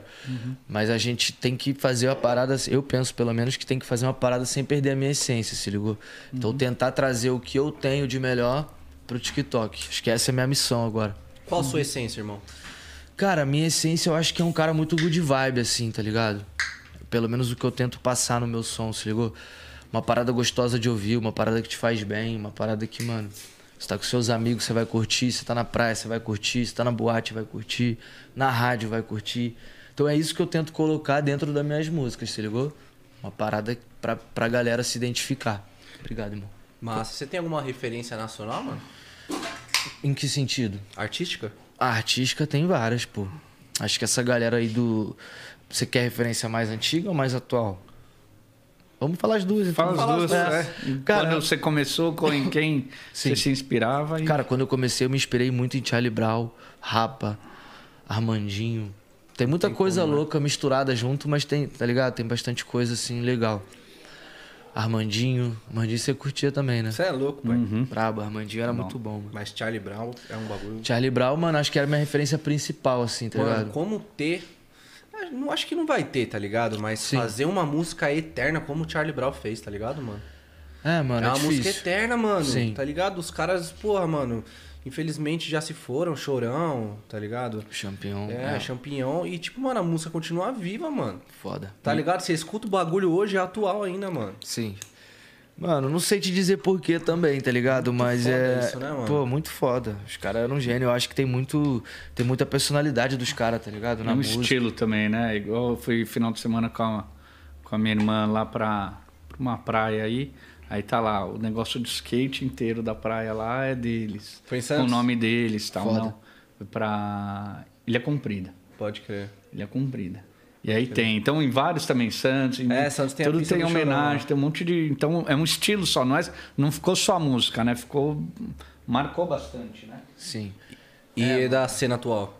Mas a gente tem que fazer uma parada, eu penso pelo menos que tem que fazer uma parada sem perder a minha essência, se ligou? Então tentar trazer o que eu tenho de melhor pro TikTok. Acho que essa é a minha missão agora. Qual a sua essência, irmão? Cara, a minha essência eu acho que é um cara muito good vibe, assim, tá ligado? Pelo menos o que eu tento passar no meu som, se ligou? Uma parada gostosa de ouvir, uma parada que te faz bem, uma parada que, mano, você tá com seus amigos, você vai curtir, você tá na praia, você vai curtir, você tá na boate, vai curtir, na rádio, vai curtir. Então é isso que eu tento colocar dentro das minhas músicas, se ligou? Uma parada pra, pra galera se identificar. Obrigado, irmão. Mas você tem alguma referência nacional, mano? Em que sentido? Artística? A artística tem várias, pô. Acho que essa galera aí do. Você quer referência mais antiga ou mais atual? Vamos falar as duas, então. Fala as duas. É. Cara, Quando você começou, com em quem você se inspirava? E... cara, quando eu comecei, eu me inspirei muito em Charlie Brown, Rapa, Armandinho. Tem muita coisa louca misturada junto, mas tem, tá ligado? Tem bastante coisa assim legal. Armandinho. Armandinho você curtia também, né? Você é louco, pai. Brabo, Armandinho era muito bom, mano. Mas Charlie Brown é um bagulho. Charlie Brown, mano, acho que era a minha referência principal, assim, tá Mano, ligado? como ter. Ah, Não acho que não vai ter, tá ligado? Mas Sim. fazer uma música eterna como o Charlie Brown fez, tá ligado, mano? É, mano, é é, uma música difícil. eterna, mano. Sim. Tá ligado? Os caras, porra, mano, infelizmente já se foram, chorão, tá ligado? Champion. É, champignon. E, tipo, mano, a música continua viva, mano. Foda. Tá ligado? Você escuta o bagulho hoje, é atual ainda, mano. Sim. Mano, não sei te dizer porquê também, tá ligado? Mas foda é. isso, né, mano? Pô, muito foda. Os caras eram gênio. Eu acho que tem muito. Tem muita personalidade dos caras, tá ligado? Na É um música. estilo também, né? Igual eu fui final de semana com a, com a minha irmã lá pra, pra uma praia aí. Aí tá lá, o negócio de skate inteiro da praia lá é deles. Foi em Com Santos? o nome deles e tal. Foda. Não. Foi pra Ilha Comprida. Pode crer. Ilha Comprida. E aí tem. Então, em vários também, Santos. em- É, Santos tem Tudo tem homenagem, tem um monte de. Então, é um estilo só. Não, é, não ficou só a música, né? Ficou. Marcou bastante, né? Sim. E É, da cena atual?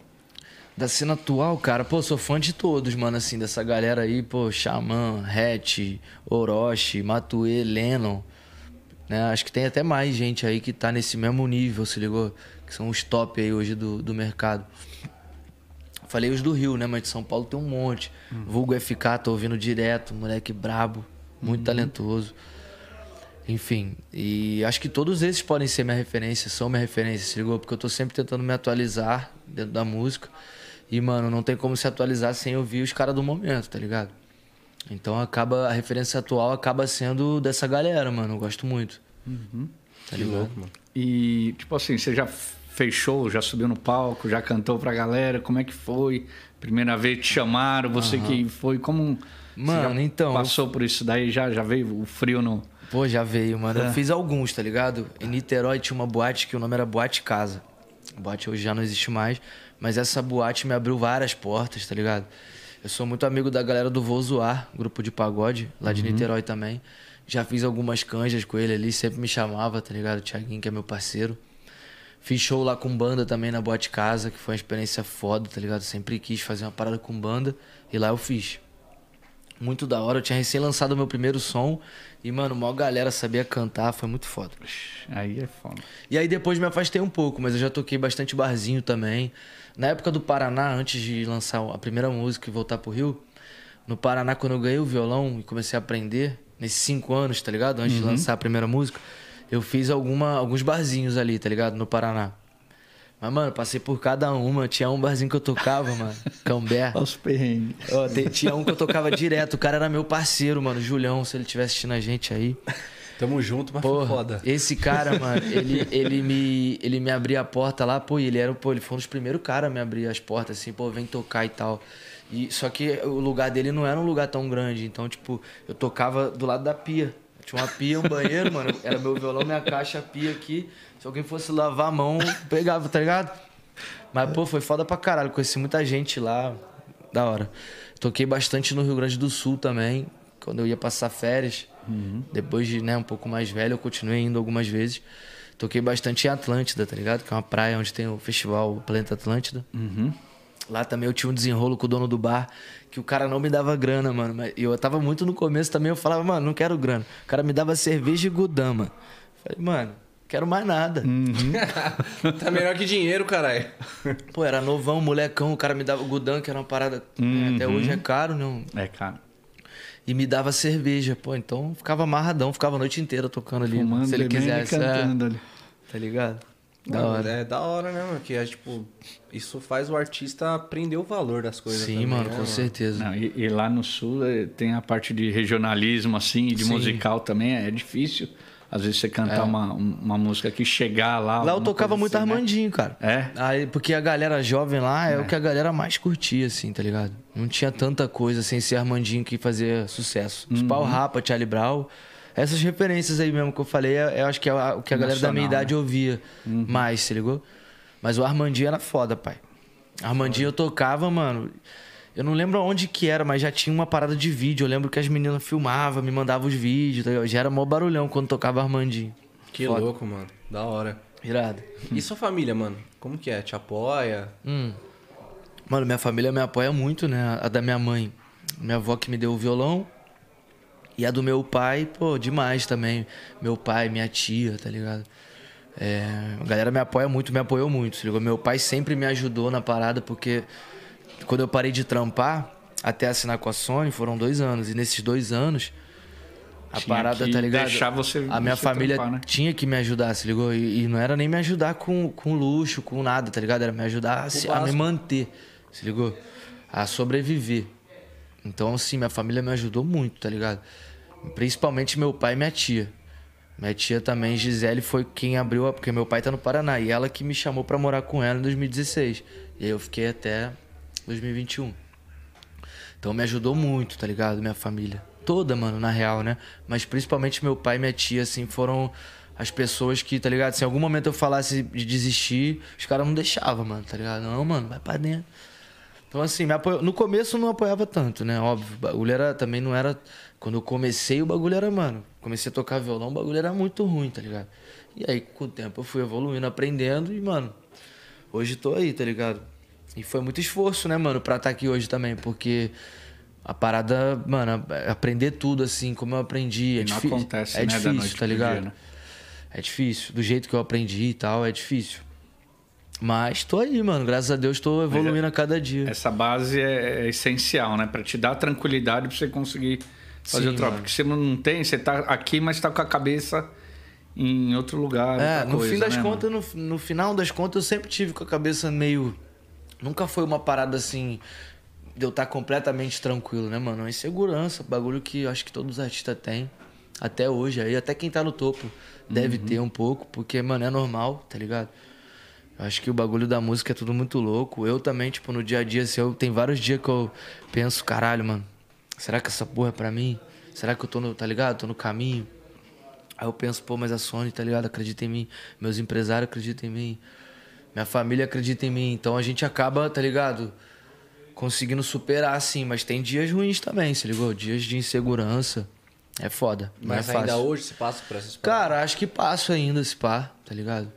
Da cena atual, cara, pô, sou fã de todos, mano, assim, dessa galera aí, pô, Xamã, Hatch, Orochi, Matue, Lennon. Né? Acho que tem até mais gente aí que tá nesse mesmo nível, se ligou? Que são os top aí hoje do, do mercado. Falei os do Rio, né? Mas de São Paulo tem um monte. Vulgo FK, tô ouvindo direto, moleque brabo, muito talentoso. Enfim, e acho que todos esses podem ser minha referência, são minha referência, se ligou? Porque eu tô sempre tentando me atualizar dentro da música. E, mano, não tem como se atualizar sem ouvir os caras do momento, tá ligado? Então acaba, a referência atual acaba sendo dessa galera, mano. Eu gosto muito. Tá Que ligado? louco, mano. E, tipo assim, você já fez show, já subiu no palco, já cantou pra galera? Como é que foi? Primeira vez te chamaram, você que foi como. você Mano, já então, Passou por isso daí, já, já veio o frio no. Pô, já veio, mano. É. Eu fiz alguns, tá ligado? Em Niterói tinha uma boate que o nome era Boate Casa. Boate hoje já não existe mais, mas essa boate me abriu várias portas, tá ligado? Eu sou muito amigo da galera do Vou Zoar, grupo de pagode, lá Uhum. de Niterói também. Já fiz algumas canjas com ele ali, sempre me chamava, tá ligado? O Thiaguinho, que é meu parceiro. Fiz show lá com banda também na Boate Casa, que foi uma experiência foda, tá ligado? Sempre quis fazer uma parada com banda e lá eu fiz. Muito da hora, eu tinha recém lançado o meu primeiro som e, mano, maior galera sabia cantar, foi muito foda. Aí é foda. E aí depois me afastei um pouco, mas eu já toquei bastante barzinho também. Na época do Paraná, antes de lançar a primeira música e voltar pro Rio, no Paraná, quando eu ganhei o violão e comecei a aprender, nesses cinco anos, tá ligado? Antes de lançar a primeira música, eu fiz alguma, alguns barzinhos ali, tá ligado? No Paraná. Mas, mano, passei por cada uma. Tinha um barzinho que eu tocava, mano. Cambé. Olha os perrengues. Ó, tinha um que eu tocava direto. O cara era meu parceiro, mano. Julião, se ele estiver assistindo a gente aí. Tamo junto, mas foi Porra, foda. esse cara, mano, ele, ele, me, ele me abria a porta lá, pô, ele era, pô, ele foi um dos primeiros caras a me abrir as portas, assim, pô, vem tocar e tal. E, só que o lugar dele não era um lugar tão grande, então, tipo, eu tocava do lado da pia. Tinha uma pia, um banheiro, mano, era meu violão, minha caixa, a pia aqui. Se alguém fosse lavar a mão, pegava, tá ligado? Mas, pô, foi foda pra caralho, conheci muita gente lá, da hora. Toquei bastante no Rio Grande do Sul também, quando eu ia passar férias. Depois de, né, um pouco mais velho, eu continuei indo algumas vezes. Toquei bastante em Atlântida, tá ligado? Que é uma praia onde tem o festival Planeta Atlântida. Lá também eu tinha um desenrolo com o dono do bar, que o cara não me dava grana, mano. Mas eu tava muito no começo também, eu falava, mano, não quero grana. O cara me dava cerveja e gudama. Falei, mano, quero mais nada. Tá melhor que dinheiro, caralho. Pô, era novão, molecão, o cara me dava gudam, que era uma parada. né, até hoje é caro, não. É, cara. E me dava cerveja, pô, então ficava amarradão, ficava a noite inteira tocando ali. Fumando, se ele quisesse. é, cantando ali. tá ligado? Da Mano, hora. É da hora, né, mano? Que é tipo, isso faz o artista aprender o valor das coisas. Sim, também, mano, né, com certeza. Não, e, e lá no sul eh, tem a parte de regionalismo, assim, e de Sim. musical também. É difícil, às vezes, você cantar uma, uma música que chegar lá. É. Lá eu tocava muito assim, né? Armandinho, cara. É? Aí, porque a galera jovem lá é, o que a galera mais curtia, assim, tá ligado? Não tinha tanta coisa sem ser Armandinho que fazia sucesso. Uhum. Pau Rapa, Charlie Brown. Essas referências aí mesmo que eu falei, é- eu acho que é o que a galera da minha Nacional, idade né? ouvia Uhum. mais, se ligou? Mas o Armandinho era foda, pai. Armandinho eu tocava, mano. Eu não lembro onde que era, mas já tinha uma parada de vídeo. Eu lembro que as meninas filmavam, me mandavam os vídeos. Tá já era mó barulhão quando tocava Armandinho. Que Foda. louco, mano. Da hora. Irado. E sua família, mano? Como que é? Te apoia? Hum. Mano, minha família me apoia muito, né? A da minha mãe. Minha avó que me deu o violão. E a do meu pai, pô, demais também. Meu pai, minha tia, tá ligado? É, a galera me apoia muito, me apoiou muito. ligou? Meu pai sempre me ajudou na parada, porque quando eu parei de trampar, até assinar com a Sony, foram dois anos. E nesses dois anos, a Tinha parada, tá ligado? deixar você- a minha você família trampar, né? tinha que me ajudar, se ligou? E, e não era nem me ajudar com, com luxo, com nada, tá ligado? Era me ajudar a, se- a me manter, se ligou? A sobreviver. Então, assim, minha família me ajudou muito, tá ligado? Principalmente meu pai e minha tia. Minha tia também, Gisele, foi quem abriu, a... porque meu pai tá no Paraná. E ela que me chamou pra morar com ela em 2016. E aí eu fiquei até 2021. Então me ajudou muito, tá ligado? Minha família. toda, mano, na real, né? Mas principalmente meu pai e minha tia, assim, foram as pessoas que, tá ligado? Se em algum momento eu falasse de desistir, os caras não deixavam, mano, tá ligado? Não, mano, vai pra dentro. Então, assim, me apoio... no começo não apoiava tanto, né? Óbvio, o bagulho era, também não era. Quando eu comecei, o bagulho era, mano. Comecei a tocar violão, o bagulho era muito ruim, tá ligado? E aí, com o tempo, eu fui evoluindo, aprendendo e, mano, hoje tô aí, tá ligado? E foi muito esforço, né, mano, pra estar aqui hoje também, porque a parada, mano, aprender tudo assim, como eu aprendi, é não difícil. acontece, é né, da difícil, noite tá ligado? dia, né? É difícil. Do jeito que eu aprendi e tal, é difícil. Mas tô aí, mano. Graças a Deus tô evoluindo a cada dia. Essa base é, é essencial, né? Pra te dar tranquilidade pra você conseguir fazer Sim, o mano. Porque você não tem, você tá aqui, mas tá com a cabeça em outro lugar. É, no coisa, fim das né, contas, no, no final das contas, eu sempre tive com a cabeça meio. Nunca foi uma parada assim. De eu estar completamente tranquilo, né, mano? Uma insegurança, bagulho que acho que todos os artistas têm. Até hoje aí, até quem tá no topo deve Uhum. ter um pouco, porque, mano, é normal, tá ligado? Eu acho que o bagulho da música é tudo muito louco. Eu também, tipo, no dia a dia, assim, eu, tem vários dias que eu penso, caralho, mano, será que essa porra é pra mim? Será que eu tô no, tá ligado? Tô no caminho? Aí eu penso, pô, mas a Sony, tá ligado? Acredita em mim. Meus empresários acreditam em mim. Minha família acredita em mim. Então a gente acaba, tá ligado? Conseguindo superar, assim. Mas tem dias ruins também, se ligou? Dias de insegurança. É foda. Mas é fácil. ainda hoje você passa por essas Cara, acho que passo ainda esse pá, tá ligado?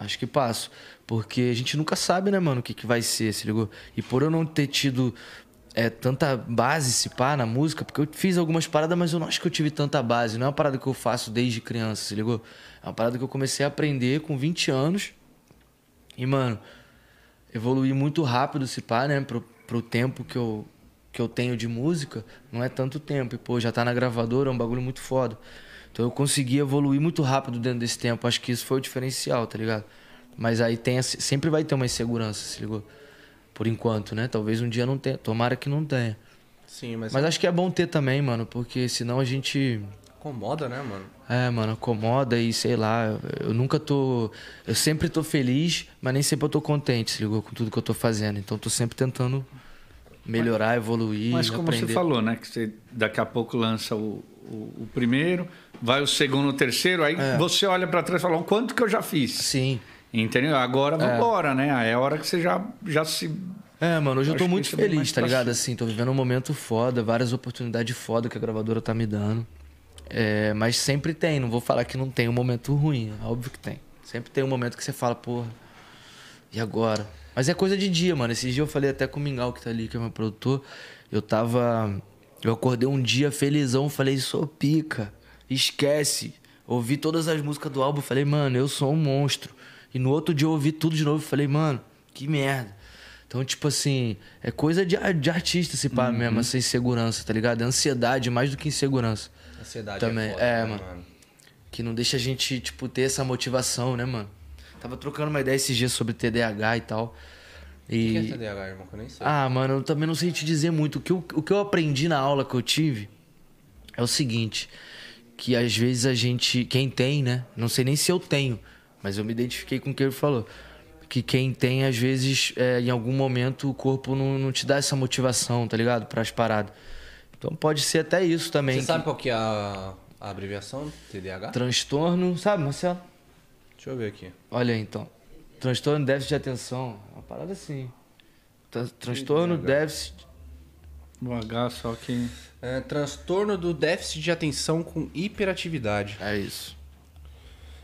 Acho que passo. Porque a gente nunca sabe, né, mano, o que, que vai ser, se ligou? E por eu não ter tido é, tanta base, se pá, na música, porque eu fiz algumas paradas, mas eu não acho que eu tive tanta base. Não é uma parada que eu faço desde criança, se ligou? É uma parada que eu comecei a aprender com 20 anos. E, mano, evoluí muito rápido, se pá, né, pro, pro tempo que eu, que eu tenho de música. Não é tanto tempo. E, pô, já tá na gravadora, é um bagulho muito foda. Então eu consegui evoluir muito rápido dentro desse tempo. Acho que isso foi o diferencial, tá ligado? Mas aí tem, sempre vai ter uma insegurança, se ligou? Por enquanto, né? Talvez um dia não tenha. Tomara que não tenha. Sim, mas, Mas acho que é bom ter também, mano, porque senão a gente. Incomoda, né, mano? É, mano, acomoda e sei lá. Eu, eu nunca tô. Eu sempre tô feliz, mas nem sempre eu tô contente, se ligou? Com tudo que eu tô fazendo. Então tô sempre tentando melhorar, evoluir. Mas como aprender. você falou, né? Que você daqui a pouco lança o, o, o primeiro, vai o segundo, o terceiro, aí É. você olha pra trás e fala, o quanto que eu já fiz? Sim. Entendeu? Agora vambora, né? Aí é a hora que você já, já se. É, mano, hoje eu Acho tô muito é feliz, tá ligado? Assim, tô vivendo um momento foda, várias oportunidades foda que a gravadora tá me dando. É, mas sempre tem, não vou falar que não tem um momento ruim, é óbvio que tem. Sempre tem um momento que você fala, porra, e agora? Mas é coisa de dia, mano. Esses dias eu falei até com o Mingau, que tá ali, que é meu produtor. Eu tava. Eu acordei um dia felizão, falei, sou pica, esquece. Ouvi todas as músicas do álbum, falei, mano, eu sou um monstro. E no outro dia eu ouvi tudo de novo e falei, mano, que merda. Então, tipo assim, é coisa de, de artista esse pá mesmo, essa insegurança, tá ligado? É ansiedade mais do que insegurança. Ansiedade Também, é foda, é, né, mano. Que não deixa a gente, tipo, ter essa motivação, né, mano? Tava trocando uma ideia esses dias sobre TDAH e tal. O que é E. TDAH, irmão? Que eu nem sei. Ah, mano, eu também não sei te dizer muito. O que eu, o que eu aprendi na aula que eu tive é o seguinte: que às vezes a gente. Quem tem, né? Não sei nem se eu tenho, mas eu me identifiquei com o que ele falou. Que quem tem, às vezes, é, em algum momento, o corpo não, não te dá essa motivação, tá ligado? Para as paradas. Então pode ser até isso também. Você que- sabe qual que é a, a abreviação? TDAH? Transtorno, sabe, Marcelo? Deixa eu ver aqui. Olha aí, então. Transtorno de déficit de atenção. Uma parada assim. Tra- Transtorno, déficit. O H, só que. É, transtorno do déficit de atenção com hiperatividade. É isso.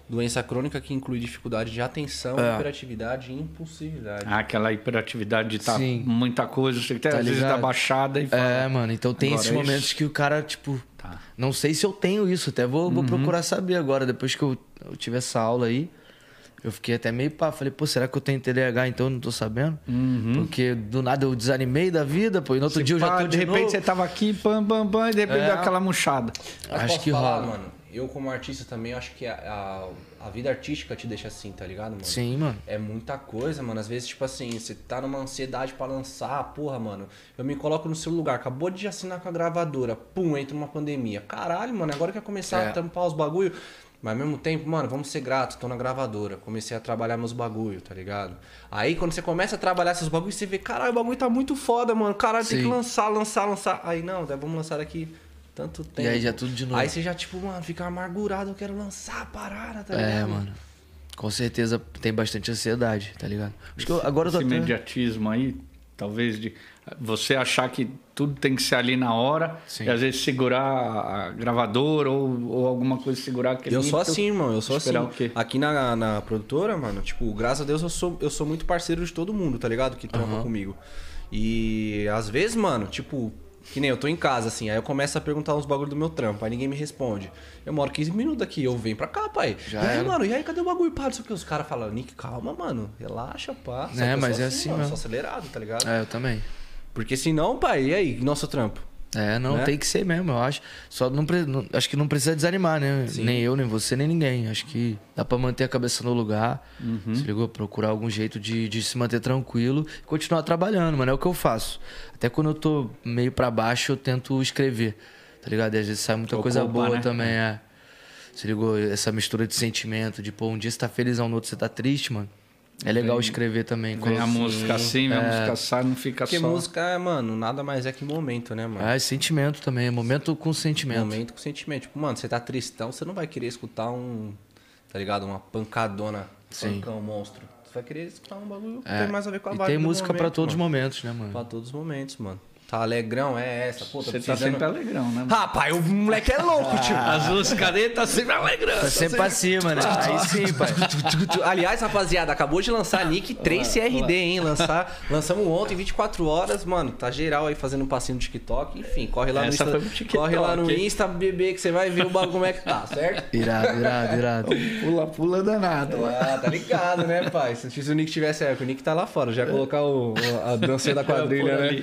Doença crônica que inclui dificuldade de atenção, É. hiperatividade e impulsividade. Ah, aquela hiperatividade de estar Sim. muita coisa, você Tá às vezes dá ligado? baixada e fala. É, mano. Então tem esses isso- momentos que o cara, tipo. Tá. Não sei se eu tenho isso. Até vou, vou procurar saber agora. Depois que eu, eu tive essa aula aí. Eu fiquei até meio pá. Falei, pô, será que eu tenho TDAH então? Eu não tô sabendo. Porque do nada eu desanimei da vida, pô. E no outro Você dia eu já pá, tô de de repente novo. você tava aqui, pam, pam, pam, e de repente É. deu aquela murchada. Acho que falar, rola. mano. Eu, como artista também, acho que a, a, a vida artística te deixa assim, tá ligado, mano? Sim, mano. É muita coisa, mano. Às vezes, tipo assim, você tá numa ansiedade pra lançar, porra, mano. Eu me coloco no seu lugar, acabou de assinar com a gravadora, pum, entra uma pandemia. Caralho, mano, agora que ia começar É. a tampar os bagulho. Mas ao mesmo tempo, mano, vamos ser gratos, tô na gravadora. Comecei a trabalhar meus bagulho, tá ligado? Aí quando você começa a trabalhar esses bagulhos, você vê, caralho, o bagulho tá muito foda, mano. Caralho, tem Sim. que lançar, lançar, lançar. Aí não, vamos lançar aqui tanto tempo. E aí já tudo de novo. Aí você já, tipo, mano, fica amargurado, eu quero lançar a parada, tá É, ligado? mano. Com certeza tem bastante ansiedade, tá ligado? Acho que eu, agora eu tô Esse imediatismo aí, talvez de você achar que tudo tem que ser ali na hora Sim. e às vezes segurar a gravadora ou, ou alguma coisa segurar aquele Eu sou assim, irmão. Eu sou assim. Esperar o quê? Aqui na, na produtora, mano, tipo, graças a Deus eu sou, eu sou muito parceiro de todo mundo, tá ligado? Que trampa comigo. E às vezes, mano, tipo, que nem eu tô em casa, assim, aí eu começo a perguntar uns bagulho do meu trampo, aí ninguém me responde. Eu moro 15 minutos aqui, eu venho pra cá, pai. Já e aí, era. mano, e aí, cadê o bagulho, pá? Não sei o que. Os caras falam, Nick, calma, mano, relaxa, pá. Só É, eu mas é assim mano, mesmo. sou acelerado, tá ligado? É, eu também. Porque senão, pai, e aí, nosso trampo? É, não, Né? tem que ser mesmo, eu acho. Só não, não- acho que não precisa desanimar, né? Nem eu, nem você, nem ninguém. Acho que dá pra manter a cabeça no lugar. Se ligou? Procurar algum jeito de, de se manter tranquilo e continuar trabalhando, mano. É o que eu faço. Até quando eu tô meio pra baixo, eu tento escrever. Tá ligado? E às vezes sai muita Ou coisa boa né? também, é. Se ligou? Essa mistura de sentimento, de pô, um dia você tá felizão, no outro você tá triste, mano. É legal escrever também. Vem a quando- música assim, vem a música sai, não fica Porque só. música, mano, nada mais é que momento, né, mano? Ah, é sentimento também, é momento com sentimento. Momento com sentimento. Tipo, mano, você tá tristão, você não vai querer escutar um. Tá ligado? Uma pancadona, Sim. pancão, monstro. Você vai querer escutar um bagulho que É. tem mais a ver com a e vibe tem do música pra momento, todos os momentos, né, mano? Pra todos os momentos, mano. Tá alegrão, é essa. Pô, tô Você tá precisando... sempre alegrão, né? Rapaz, o moleque é louco, tio. As músicas dele tá sempre alegrando. Tá sempre pra cima, né? Aí sim, pai. Aliás, rapaziada, acabou de lançar Nick 3CRD, hein? Lançar, lançamos ontem, 24 horas, mano. Tá geral aí fazendo um passinho no TikTok. Enfim, corre lá no Essa Insta. foi pro TikTok, corre lá no? Insta, bebê, que você vai ver o bagulho como é que tá, certo? Irado, irado, irado. Pula, pula danado. Ah, tá ligado, né, pai? Se o Nick tivesse época, o Nick tá lá fora, já ia colocar o, a dancinha da quadrilha, né?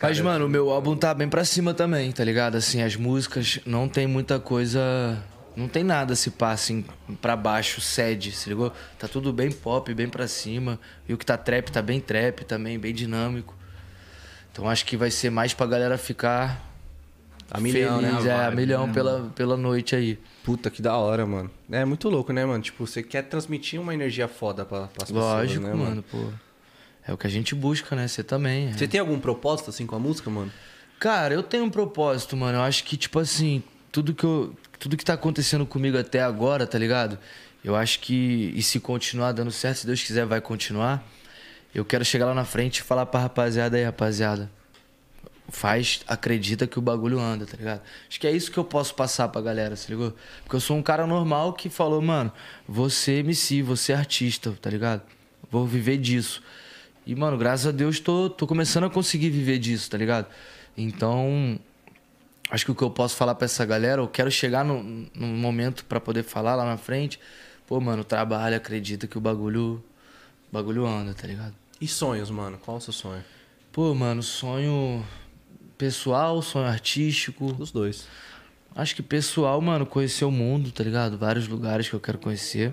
Mas, mano, o meu álbum tá bem pra cima também, tá ligado? Assim, as músicas não tem muita coisa. Não tem nada se passa assim, pra baixo, sede, se ligou? Tá tudo bem pop, bem pra cima. E o que tá trap tá bem trap também, bem dinâmico. Então acho que vai ser mais pra galera ficar. A milhão, né? feliz, A É, a milhão né, pela, pela noite aí. Puta que da hora, mano. É muito louco, né, mano? Tipo, você quer transmitir uma energia foda pra, pras Lógico, pessoas, né, mano, pô. É o que a gente busca, né? Você também. é. Você tem algum propósito, assim, com a música, mano? Cara, eu tenho um propósito, mano. Eu acho que, tipo assim, tudo que, eu, tudo que tá acontecendo comigo até agora, tá ligado? Eu acho que, e se continuar dando certo, se Deus quiser, vai continuar. Eu quero chegar lá na frente e falar pra rapaziada aí, rapaziada. Faz, acredita que o bagulho anda, tá ligado? Acho que é isso que eu posso passar pra galera, se ligou? Porque eu sou um cara normal que falou, mano, você MC, você é artista, tá ligado? Vou viver disso. E, mano, graças a Deus tô, tô começando a conseguir viver disso, tá ligado? Então, acho que o que eu posso falar pra essa galera, eu quero chegar no, num momento pra poder falar lá na frente. Pô, mano, trabalha, acredita que o bagulho, o bagulho anda, tá ligado? E sonhos, mano? Qual é o seu sonho? Pô, mano, sonho pessoal, sonho artístico. Os dois. Acho que pessoal, mano, conhecer o mundo, tá ligado? Vários lugares que eu quero conhecer.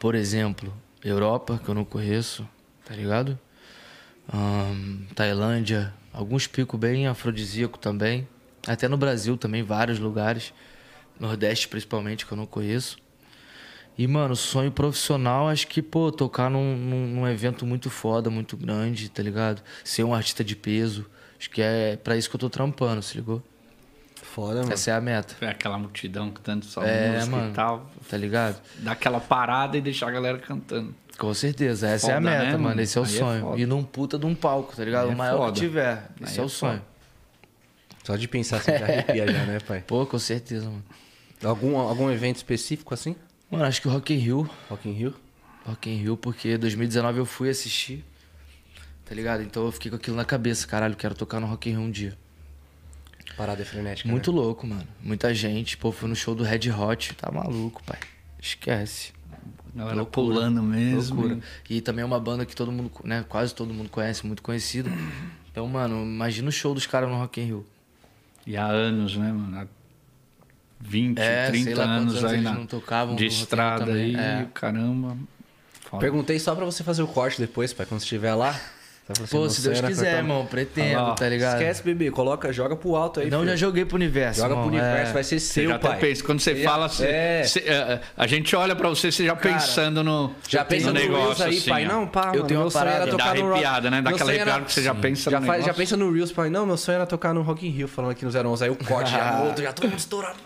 Por exemplo, Europa, que eu não conheço, tá ligado? Ahn, Tailândia, alguns picos bem afrodisíaco também. Até no Brasil também, vários lugares. Nordeste principalmente, que eu não conheço. E, mano, sonho profissional, acho que, pô, tocar num, num, num evento muito foda, muito grande, tá ligado? Ser um artista de peso. Acho que é pra isso que eu tô trampando, se ligou? Foda, mano. Essa é a meta, É aquela multidão cantando só É, música mano. e tal. tá ligado? Dar aquela parada e deixar a galera cantando. Com certeza, essa é a Foda, meta, né, mano. mano? Esse é o Aí é sonho. foda. e num puta de um palco, tá ligado? Aí é o maior foda. que tiver. Esse é é o sonho. Só de pensar assim, já arrepia já, né, pai? Pô, com certeza, mano. Algum, algum evento específico, assim? Mano, acho que o Rock in Rio. Rock in Rio? Rock in Rio, porque 2019 eu fui assistir. Tá ligado? Então eu fiquei com aquilo na cabeça. Caralho, quero tocar no Rock in Rio um dia. Parada frenética, Muito né? louco, mano. Muita gente. Pô, fui no show do Red Hot. Tá maluco, pai. Esquece. Galera pulando mesmo. Loucura. E também é uma banda que todo mundo, né? Quase todo mundo conhece, muito conhecida. Então, mano, imagina o show dos caras no Rock in Rio. E há anos, né, mano? Há 20, É, sei 30 lá quantos anos anos aí na, não tocavam de estrada aí. É. Caramba. Foda. Perguntei só pra você fazer o corte depois, pai, quando você estiver lá. Assim, Pô, meu se Deus era quiser, irmão, pretendo, Ah, tá ligado? Esquece, bebê. Coloca, joga pro alto aí. Não, filho. já joguei pro universo. Joga pro irmão, universo, é. vai ser Você seu, já até pai. pensa, quando você Você fala, já- é. você- é, a gente olha pra você, você já pensando no, Já pensa no no Reels negócio aí, assim, pai. ó. Não, pá, Eu mano, tenho meu uma sonho era parada- Dá tocar no Rock- arrepiada, né? meu Daquela sonho era- arrepiada que você já pensa já, no faz, já pensa no Reels, pai. Não, meu sonho era tocar no Rock in Rio, falando aqui no 011. Aí o corte já outro, já todo mundo estourado.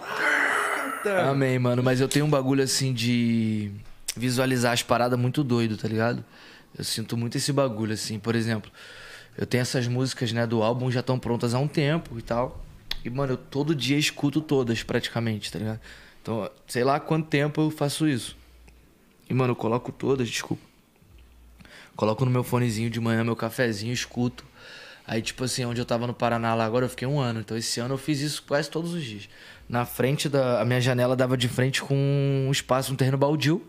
Amém, mano. Mas eu tenho um bagulho assim de visualizar as paradas muito doido, tá ligado? Eu sinto muito esse bagulho, assim. Por exemplo, eu tenho essas músicas, né, do álbum já estão prontas há um tempo e tal. E, mano, eu todo dia escuto todas, praticamente, tá ligado? Então, sei lá quanto tempo eu faço isso. E, mano, eu coloco todas, desculpa. Coloco no meu fonezinho de manhã, meu cafezinho, escuto. Aí, tipo assim, onde eu tava no Paraná lá agora, eu fiquei um ano. Então, esse ano eu fiz isso quase todos os dias. Na frente da... A minha janela dava de frente com um espaço, um terreno baldio.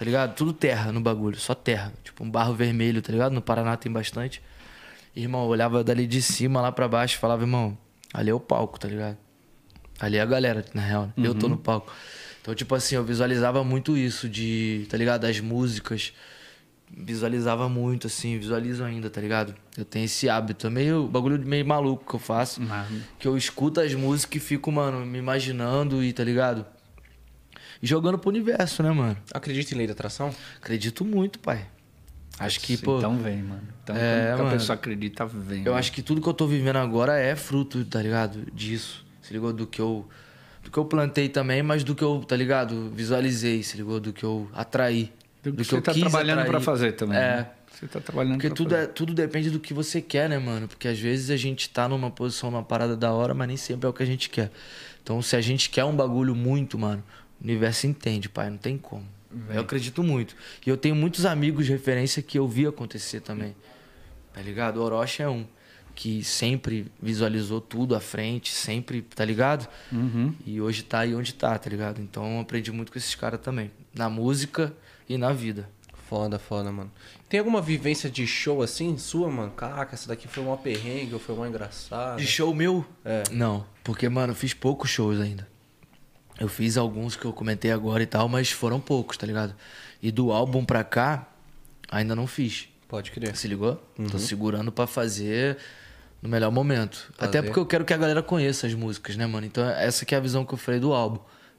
Tá ligado? Tudo terra no bagulho, só terra. Tipo, um barro vermelho, tá ligado? No Paraná tem bastante. Irmão, eu olhava dali de cima lá pra baixo e falava, irmão, ali é o palco, tá ligado? Ali é a galera, na real. né? Eu tô no palco. Então, tipo assim, eu visualizava muito isso de, tá ligado? Das músicas. Visualizava muito, assim, visualizo ainda, tá ligado? Eu tenho esse hábito. É meio bagulho meio maluco que eu faço. Que eu escuto as músicas e fico, mano, me imaginando e, tá ligado? E jogando pro universo, né, mano? Acredita em lei da atração? Acredito muito, pai. Acho que, pô. Então vem, mano. Então, É, quando a mano. pessoa acredita, vem. Eu né? acho que tudo que eu tô vivendo agora é fruto, tá ligado? Disso. Se ligou? Do que eu. Do que eu plantei também, mas do que eu, tá ligado? Visualizei, se ligou? Do que eu atraí. Do que que você eu tá quis trabalhando atrair. pra fazer também. É. né? Você tá trabalhando Porque pra tudo, fazer. é, tudo depende do que você quer, né, mano? Porque às vezes a gente tá numa posição, numa parada da hora, mas nem sempre é o que a gente quer. Então, se a gente quer um bagulho muito, mano, o universo entende, pai, não tem como. Eu acredito muito. E eu tenho muitos amigos de referência que eu vi acontecer também. Tá ligado? O Orochi é um. Que sempre visualizou tudo à frente, sempre, tá ligado? Uhum. E hoje tá aí onde tá, tá ligado? Então eu aprendi muito com esses caras também. Na música e na vida. Foda, foda, mano. Tem alguma vivência de show assim, sua, mano? Caraca, essa daqui foi uma perrengue ou foi uma engraçada? De show meu? É. Não, porque, mano, eu fiz poucos shows ainda. Eu fiz alguns que eu comentei agora e tal, mas foram poucos, tá ligado? E do álbum pra cá, ainda não fiz. Pode crer. Se ligou? Uhum. Tô segurando pra fazer no melhor momento. Até porque eu quero que a galera conheça as músicas, né, mano? Então essa que é a visão que eu falei do álbum.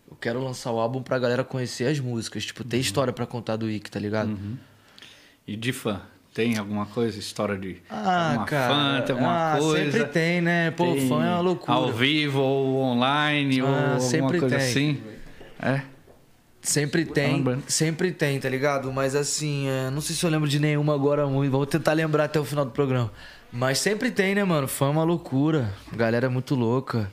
Eu quero lançar o álbum pra galera conhecer as músicas. Tipo, Uhum. ter história pra contar do Ick, tá ligado? E de fã? Tem alguma coisa? História de Ah, alguma cara. fã? Tem alguma ah, coisa? sempre tem, né? Pô, Tem fã é uma loucura. Ao vivo ou online Ah, ou alguma sempre coisa tem. assim? É? Sempre tem, sempre tem, tá ligado? Mas assim, é, não sei se eu lembro de nenhuma agora muito. Vou tentar lembrar até o final do programa. Mas sempre tem, né, mano? Fã é uma loucura. Galera é muito louca.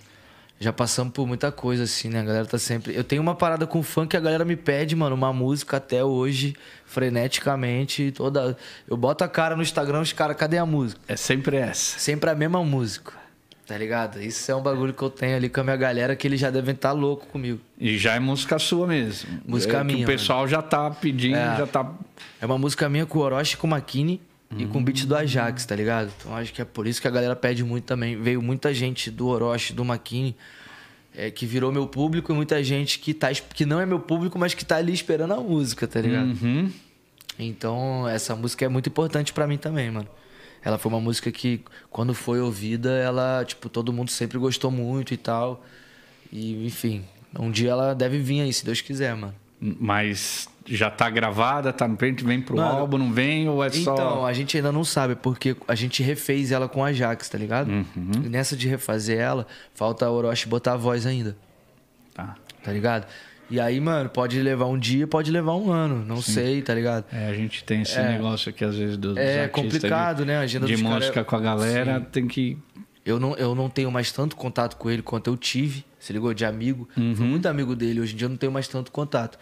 Já passamos por muita coisa, assim, né? A galera tá sempre. Eu tenho uma parada com fã que a galera me pede, mano, uma música até hoje, freneticamente. Toda. Eu boto a cara no Instagram, os caras, cadê a música? É sempre essa. Sempre a mesma música. Tá ligado? Isso é um bagulho que eu tenho ali com a minha galera que eles já devem estar louco comigo. E já é música sua mesmo. Música é, que minha, O pessoal já tá pedindo, É. já tá. É uma música minha com o Orochi, com o Makini e com o beat do Ajax, tá ligado? Então acho que é por isso que a galera pede muito também. Veio muita gente do Orochi, do Makini, é, que virou meu público e muita gente que, tá, que não é meu público, mas que tá ali esperando a música, tá ligado? Uhum. Então essa música é muito importante pra mim também, mano. Ela foi uma música que, quando foi ouvida, ela, tipo, todo mundo sempre gostou muito e tal. E, enfim, um dia ela deve vir aí, se Deus quiser, mano. Mas já tá gravada, tá no pente, vem pro Mano, álbum, não vem? Ou é Então, só. a gente ainda não sabe, porque a gente refez ela com a Ajax, tá ligado? Uhum. E nessa de refazer ela, falta a Orochi botar a voz ainda, Tá. tá ligado? E aí, mano, pode levar um dia, pode levar um ano, não sei, tá ligado? É, a gente tem esse negócio aqui, às vezes, dos É complicado, de, né? A agenda de cara música é- com a galera, tem que. Eu não, eu não tenho mais tanto contato com ele quanto eu tive, se ligou? De amigo. Uhum. Fui muito amigo dele, hoje em dia eu não tenho mais tanto contato.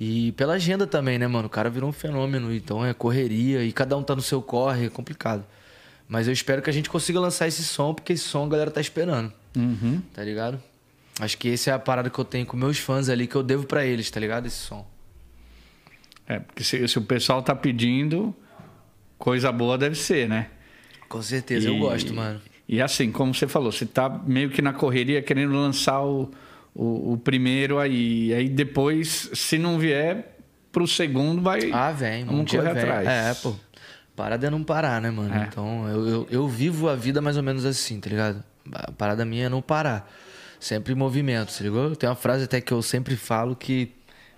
E pela agenda também, né, mano? O cara virou um fenômeno, então é correria e cada um tá no seu corre, é complicado. Mas eu espero que a gente consiga lançar esse som, porque esse som a galera tá esperando, Uhum. tá ligado? Acho que essa é a parada que eu tenho com meus fãs ali, que eu devo pra eles, tá ligado? Esse som. É, porque se, se o pessoal tá pedindo, coisa boa deve ser, né? Com certeza, eu E- gosto, mano. E assim, como você falou, você tá meio que na correria querendo lançar o, o, o primeiro aí. Aí depois, se não vier pro segundo, vai. Ah, vem, um Vamos dia correr vem. atrás. É, pô. Parada é não parar, né, mano? É. Então, eu, eu, eu vivo a vida mais ou menos assim, tá ligado? A parada minha é não parar. Sempre em movimento, se ligou? Tem uma frase até que eu sempre falo que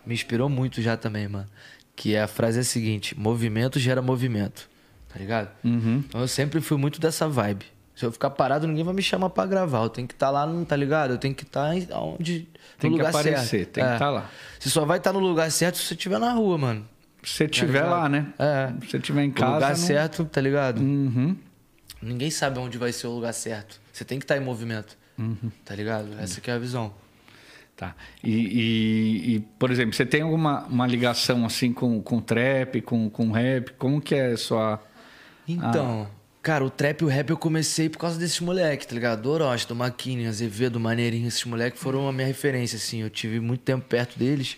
me inspirou muito já também, mano. Que é a frase é a seguinte: movimento gera movimento, tá ligado? Uhum. Então eu sempre fui muito dessa vibe. Se eu ficar parado, ninguém vai me chamar pra gravar. Eu tenho que estar lá, tá ligado? Eu tenho que estar onde. Tem no que lugar aparecer, certo. tem que É. estar lá. Você só vai estar no lugar certo se você estiver na rua, mano. Se você estiver ligado? lá, né? É. Se você estiver em O casa. lugar não- certo, tá ligado? Uhum. Ninguém sabe onde vai ser o lugar certo. Você tem que estar em movimento. Uhum. Tá ligado? Essa que é a visão. Tá. E, e- e, por exemplo, você tem alguma uma ligação assim com, com trap, com, com rap? Como que é a sua. Então, cara, o trap e o rap eu comecei por causa desses moleques, tá ligado? Do Orochi, do Maquini, Azevedo, Maneirinho. Esses moleques foram a minha referência, assim. Eu tive muito tempo perto deles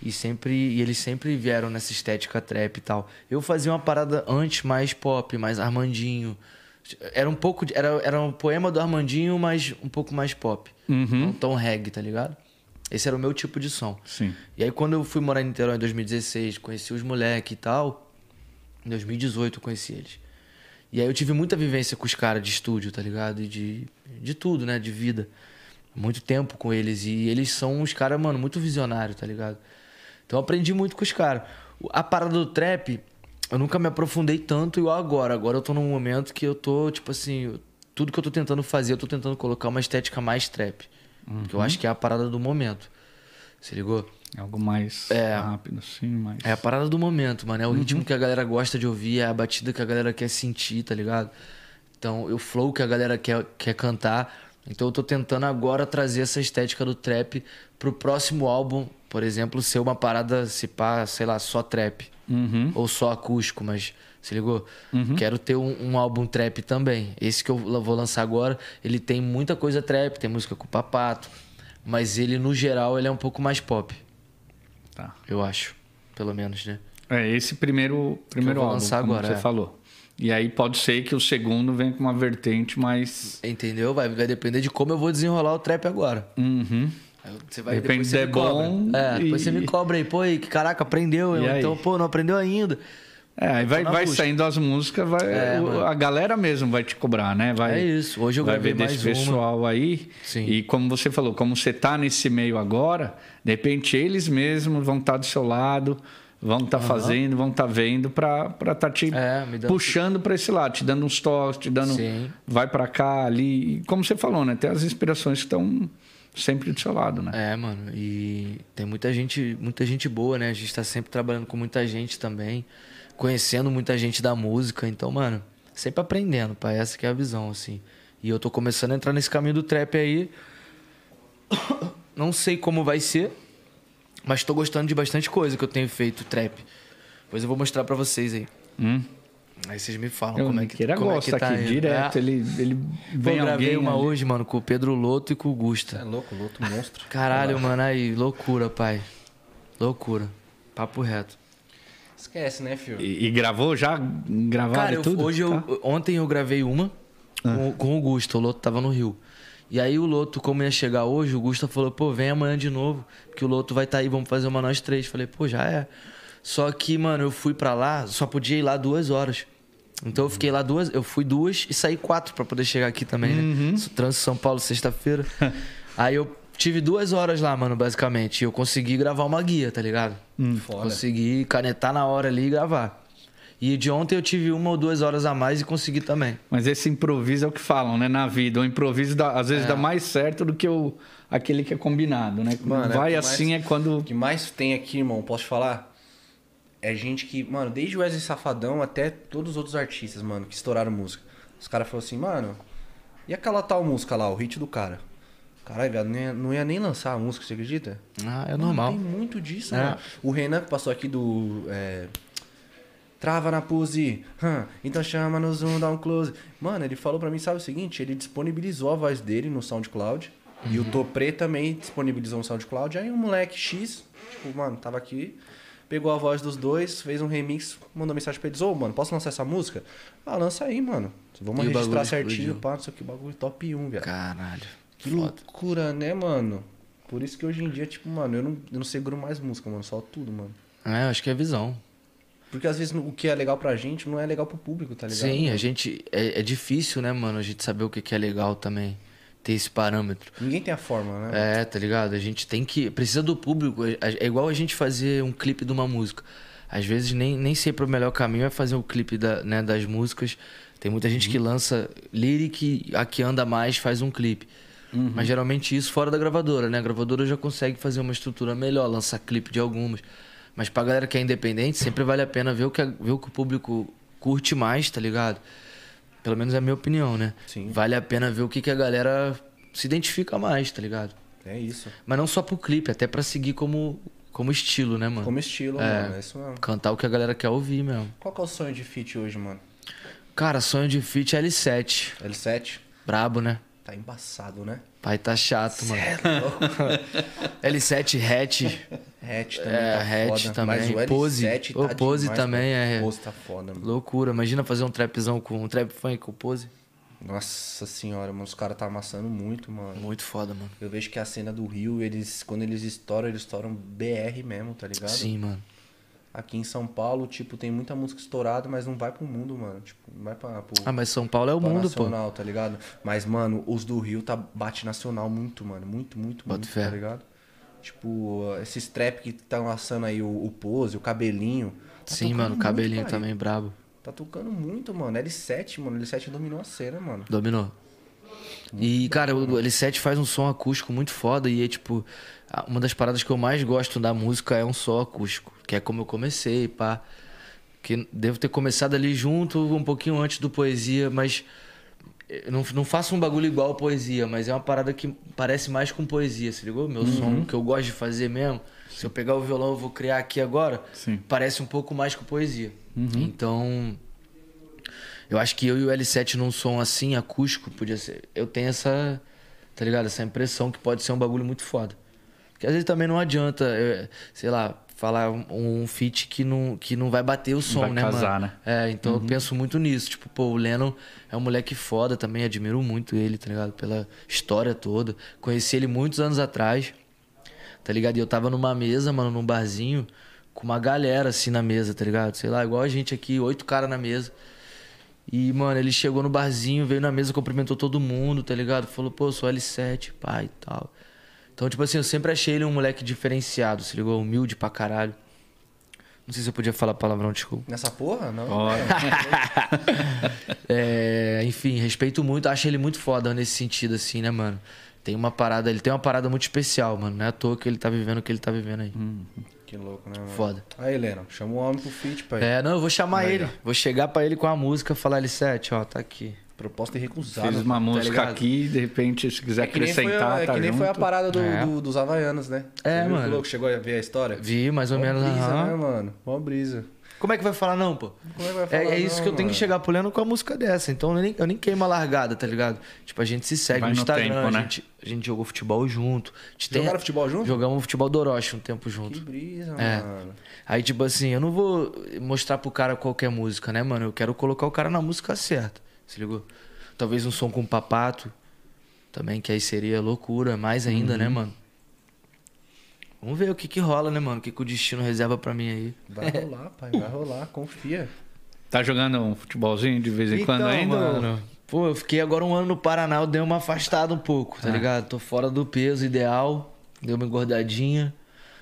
e sempre e eles sempre vieram nessa estética trap e tal. Eu fazia uma parada antes mais pop, mais Armandinho. Era um pouco. de- Era, era um poema do Armandinho, mas um pouco mais pop. Não tão reggae, tá ligado? Esse era o meu tipo de som. Sim. E aí quando eu fui morar em Niterói em 2016, conheci os moleques e tal. Em 2018 eu conheci eles. E aí eu tive muita vivência com os caras de estúdio, tá ligado? E de, de tudo, né? De vida. Muito tempo com eles. E eles são uns caras, mano, muito visionários, tá ligado? Então eu aprendi muito com os caras. A parada do trap, eu nunca me aprofundei tanto igual agora. Agora eu tô num momento que eu tô, tipo assim, tudo que eu tô tentando fazer, eu tô tentando colocar uma estética mais trap. Que eu acho que é a parada do momento. Se ligou? Algo mais É. rápido, sim, mais. É a parada do momento, mano. É o ritmo que a galera gosta de ouvir, é a batida que a galera quer sentir, tá ligado? Então, o flow que a galera quer, quer cantar. Então, eu tô tentando agora trazer essa estética do trap pro próximo álbum, por exemplo, ser uma parada, se pá, sei lá, só trap. Uhum. Ou só acústico, mas se ligou? Quero ter um, um álbum trap também. Esse que eu vou lançar agora, ele tem muita coisa trap, tem música com o Papato. Mas ele, no geral, ele é um pouco mais pop, Tá. eu acho. Pelo menos, né? É esse primeiro, primeiro álbum, lançar como agora, você é. falou. E aí pode ser que o segundo venha com uma vertente mais. Entendeu? Vai, vai depender de como eu vou desenrolar o trap agora. Uhum. Você vai, Depende depois você se é bom É, depois e- você me cobra aí. Pô, que caraca, aprendeu. E então, pô, não aprendeu ainda. É, aí vai, vai busca. saindo as músicas, vai, É, a galera mesmo vai te cobrar, né? Vai, É isso. Hoje eu vai ver desse mais uma. pessoal aí. Sim. E como você falou, como você tá nesse meio agora, de repente eles mesmos vão estar do seu lado, vão estar fazendo, vão estar vendo pra estar tá te É, puxando pra esse lado, te dando uns toques, te dando. Sim. Vai pra cá, ali. E como você falou, né? Tem as inspirações que estão sempre do seu lado, né? É, mano. E tem muita gente, muita gente boa, né? A gente tá sempre trabalhando com muita gente também. Conhecendo muita gente da música. Então, mano, sempre aprendendo, pai. Essa que é a visão, assim. E eu tô começando a entrar nesse caminho do trap aí. Não sei como vai ser, mas tô gostando de bastante coisa que eu tenho feito trap. Depois eu vou mostrar pra vocês aí. Hum. Aí vocês me falam Eu como é que, como é gosta que tá aqui, direto. É. Ele, ele Pô, vem eu gravei uma ali. hoje, mano, com o Pedro Loto e com o Gusta. É louco, louco, monstro. Caralho, mano, aí, loucura, pai. Loucura. Papo reto. Esquece, né, filho? E, e gravou já? Gravaram Cara, eu- tudo? hoje eu, Tá. ontem eu gravei uma com, com o Gusta, o Loto tava no Rio. E aí o Loto, como ia chegar hoje, o Gusta falou, pô, vem amanhã de novo, que o Loto vai estar aí, vamos fazer uma nós três. Falei, pô, já é. Só que, mano, eu fui pra lá, só podia ir lá duas horas. Então eu fiquei lá duas, eu fui duas e saí quatro pra poder chegar aqui também, né? Trânsito São Paulo, sexta-feira. aí eu tive duas horas lá, mano, basicamente. E eu consegui gravar uma guia, tá ligado? Foda. Consegui canetar na hora ali e gravar. E de ontem eu tive uma ou duas horas a mais e consegui também. Mas esse improviso é o que falam, né? Na vida. O improviso dá- às É. vezes dá mais certo do que o, aquele que é combinado, né? Mano, é Vai que assim mais- é quando. O que mais tem aqui, irmão, posso te falar? É gente que, mano, desde o Wesley Safadão até todos os outros artistas, mano, que estouraram música. Os caras falaram assim, mano, e aquela tal música lá, o hit do cara? Caralho, não ia, não ia nem lançar a música, você acredita? Ah, é Mano, normal. Tem muito disso, É. mano. O Renan que passou aqui do. é, Trava na pose, hum, então chama no Zoom, dá um close. Mano, ele falou pra mim, sabe o seguinte? Ele disponibilizou a voz dele no SoundCloud. E o Topré também disponibilizou no SoundCloud. Aí um moleque X, tipo, mano, tava aqui, pegou a voz dos dois, fez um remix, mandou mensagem pra eles: Ô, mano, posso lançar essa música? Ah, lança aí, mano. Vamos E registrar certinho, pá, não sei o que, bagulho top 1, velho. Caralho. Que loucura, né, mano? Por isso que hoje em dia, tipo, mano, eu não, eu não seguro mais música, mano. Só tudo, mano. É, eu acho que é visão. Porque às vezes o que é legal pra gente não é legal pro público, tá ligado? Sim, a gente. É, é difícil, né, mano, a gente saber o que, que é legal também. Ter esse parâmetro. Ninguém tem a forma, né? É, tá ligado? A gente tem que. Precisa do público. É, é igual a gente fazer um clipe de uma música. Às vezes nem, nem sempre o melhor caminho é fazer o clipe da, né, das músicas. Tem muita gente que lança lyric a que anda mais faz um clipe. Mas geralmente isso fora da gravadora, né? A gravadora já consegue fazer uma estrutura melhor, lançar clipe de algumas. Mas pra galera que é independente, sempre vale a pena ver o que, a- ver o, que o público curte mais, tá ligado? Pelo menos é a minha opinião, né? Sim. Vale a pena ver o que, que a galera se identifica mais, tá ligado? É isso. Mas não só pro clipe, até pra seguir como, como estilo, né, mano? Como estilo, É. mano. É isso mesmo. Cantar o que a galera quer ouvir mesmo. Qual que é o sonho de feat hoje, mano? Cara, sonho de feat é L7. L7? Brabo, né? Tá embaçado, né? Pai tá chato, mano. É louco. L7, hatch. Hatch também É, tá hatch foda. também. Mas o L7 Pose. tá Ô, Pose demais, também é- Pose tá foda, mano. Loucura. Imagina fazer um trapzão com um trap funk com pose. Nossa senhora, mano. Os caras tá amassando muito, mano. Muito foda, mano. Eu vejo que a cena do Rio, eles, quando eles estouram, eles estouram BR mesmo, tá ligado? Sim, mano. Aqui em São Paulo, tipo, tem muita música estourada, mas não vai pro mundo, mano. Tipo, não vai pra, pro, Ah, mas São Paulo é o mundo, pô. nacional, tá ligado? Mas, mano, os do Rio tá bate nacional muito, mano. Muito, muito, Bota muito, fé. tá ligado? Tipo, esses trap que estão lançando aí, o, o pose, o cabelinho. tá Sim, mano. muito, Cabelinho também, brabo. Tá tocando muito, mano. L7, mano. L7 dominou a cena, mano. Dominou. E, cara, o L7 faz um som acústico muito foda e é tipo. Uma das paradas que eu mais gosto da música é um som acústico. Que é como eu comecei, pá. Que devo ter começado ali junto, um pouquinho antes do poesia, mas. eu não, não faço um bagulho igual poesia, mas é uma parada que parece mais com poesia, se ligou? Meu som que eu gosto de fazer mesmo. Se eu pegar o violão, eu vou criar aqui agora. Sim. Parece um pouco mais com poesia. Então. Eu acho que eu e o L7 num som assim, acústico, podia ser. Eu tenho essa. Tá ligado? Essa impressão que pode ser um bagulho muito foda. Porque às vezes também não adianta, eu- sei lá, falar um, um feat que não, que não vai bater o som, vai né, casar, mano? né? É, então eu penso muito nisso. Tipo, pô, o Lennon é um moleque foda também, admiro muito ele, tá ligado? Pela história toda. Conheci ele muitos anos atrás, tá ligado? E eu tava numa mesa, mano, num barzinho, com uma galera assim na mesa, tá ligado? Sei lá, igual a gente aqui, oito caras na mesa. E, mano, ele chegou no barzinho, veio na mesa, cumprimentou todo mundo, tá ligado? Falou, pô, sou L7, pai e tal. Então, tipo assim, eu sempre achei ele um moleque diferenciado, se ligou? Humilde pra caralho. Não sei se eu podia falar palavrão, desculpa. Nessa porra, não? Bora. É, enfim, respeito muito, acho ele muito foda nesse sentido, assim, né, mano? Tem uma parada, ele tem uma parada muito especial, mano. Não é à toa que ele tá vivendo o que ele tá vivendo aí. Que louco, né, mano? Foda. Aí, Helena, chama o homem pro feat, pai. É, não, eu vou chamar Aí, ele. ó. Vou chegar pra ele com a música, falar L7, ó, tá aqui. Proposta irrecusada. Fiz uma música ligado? aqui, de repente, se quiser É que acrescentar, a, é tá que nem foi a junto. parada do, É. do- dos Havaianos, né? É, Você viu que mano. louco? Chegou a ver a história? Vi mais ou Mó menos. brisa, aham. né, mano? Mó brisa. Como é que vai falar não, pô? Como é que vai É, falar é isso não, que eu tenho que chegar pro Leno com a música dessa. Então eu nem, eu nem queimo a largada, tá ligado? Tipo, a gente se segue Vai no no Instagram, tempo, a, né? gente, a gente jogou futebol junto. A gente tem- Jogaram futebol junto? Jogamos futebol do Orochi um tempo Que junto. brisa, É. mano. Aí, tipo assim, eu não vou mostrar pro cara qualquer música, né, mano? Eu quero colocar o cara na música certa. Se ligou? Talvez um som com papato também, que aí seria loucura, mais ainda, Uhum. né, mano? Vamos ver o que que rola, né, mano? O que, que o destino reserva pra mim aí. Vai rolar, pai. Vai rolar. Confia. Tá jogando um futebolzinho de vez em Então, quando ainda? mano, pô, eu fiquei agora um ano no Paraná, eu dei uma afastada um pouco, tá Ah. ligado? Tô fora do peso ideal, deu uma engordadinha.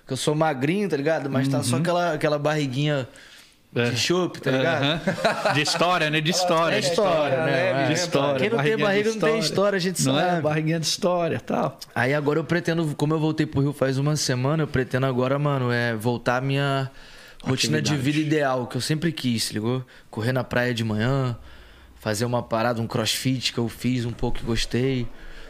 Porque eu sou magrinho, tá ligado? Mas tá só aquela, aquela barriguinha Uhum. É. de chope, tá ligado? De história, né? De história. É história, né? leve, É. De história. Quem não tem barriga de não tem história, a gente Não é? sabe. Barriguinha de história tal. Aí agora eu pretendo, como eu voltei pro Rio faz uma semana, eu pretendo agora, mano, é voltar à minha rotina de vida ideal, que eu sempre quis, ligou? Correr na praia de manhã, fazer uma parada, um crossfit que eu fiz um pouco e gostei.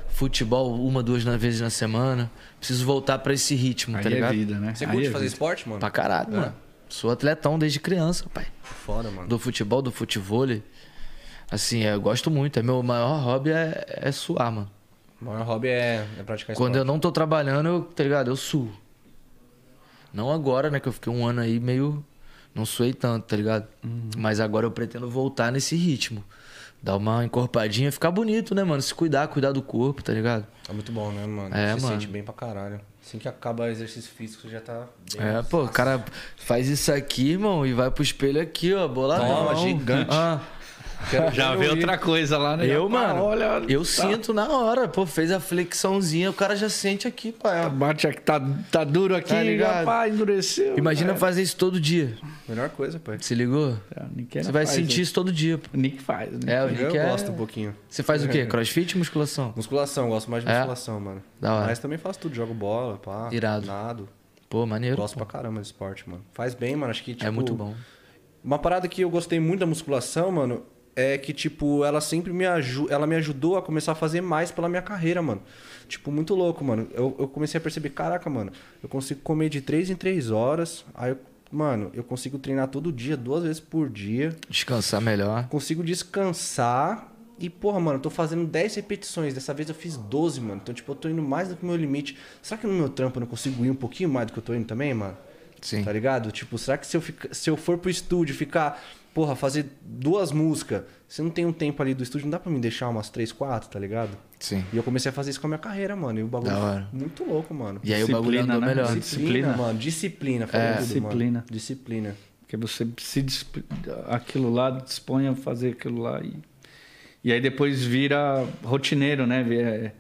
Futebol uma, duas vezes na semana. Preciso voltar pra esse ritmo, Aí tá é ligado? vida, né? Você curte é fazer vida. esporte, mano? Pra caralho, mano. Sou atletão desde criança, pai. Foda, mano. Do futebol, do futevôlei. Assim, eu gosto muito. É meu maior hobby é, é suar, mano. O maior hobby é, é praticar Quando esporte. eu não tô trabalhando, eu, tá ligado? Eu suo. Não agora, né? Que eu fiquei um ano aí meio. Não suei tanto, tá ligado? Mas agora eu pretendo voltar nesse ritmo. Dar uma encorpadinha, ficar bonito, né, mano? Se cuidar, cuidar do corpo, tá ligado? É muito bom, né, mano? É, Você mano. sente bem pra caralho. Assim que acaba o exercício físico, já tá bem É, pô, o cara faz isso aqui, irmão, e vai pro espelho aqui, ó, boladão. Toma, gigante. Ah, Já vê outra coisa lá, né? eu, mano, Olha, eu tá- sinto na hora. Pô, fez a flexãozinha, o cara já sente aqui, pai. ó. Bate aqui, tá, tá duro aqui, Tá ligado? pá, endureceu. Imagina É. fazer isso todo dia. Melhor coisa, pai. Se ligou? É, Nick Você vai faz, sentir né? isso todo dia. pô. O Nick faz, né? É, o Eu Nick é... gosto um pouquinho. Você faz o quê? Crossfit musculação? Musculação, gosto mais de É? musculação, mano. Da hora. Mas também faço tudo, jogo bola, pá. Irado. Nado. Pô, maneiro. Gosto pra caramba de esporte, mano. Faz bem, mano. Acho que, tipo... É muito bom. Uma parada que eu gostei muito da musculação, mano, é que, tipo, ela sempre me, aju ela me ajudou a começar a fazer mais pela minha carreira, mano. Tipo, muito louco, mano. Eu, eu comecei a perceber, caraca, mano, eu consigo comer de 3 em 3 horas. Aí, eu, mano, eu consigo treinar todo dia, duas vezes por dia. Descansar melhor. Consigo descansar. E, porra, mano, eu tô fazendo 10 repetições. Dessa vez eu fiz 12, mano. Então, tipo, eu tô indo mais do que o meu limite. Será que no meu trampo eu não consigo ir um pouquinho mais do que eu tô indo também, mano? Sim. Tá ligado? Tipo, será que se eu, fica- se eu for pro estúdio ficar, porra, fazer duas músicas, se não tem um tempo ali do estúdio, não dá pra me deixar umas três, quatro, tá ligado? Sim. E eu comecei a fazer isso com a minha carreira, mano. E o bagulho muito louco, mano. E aí o bagulho andou né? melhor. Disciplina, Disciplina. mano. Disciplina, É. tudo, Disciplina. mano. Disciplina. Porque você se disp... aquilo lá, dispõe a fazer aquilo lá. E, e aí depois vira rotineiro, né? Vira-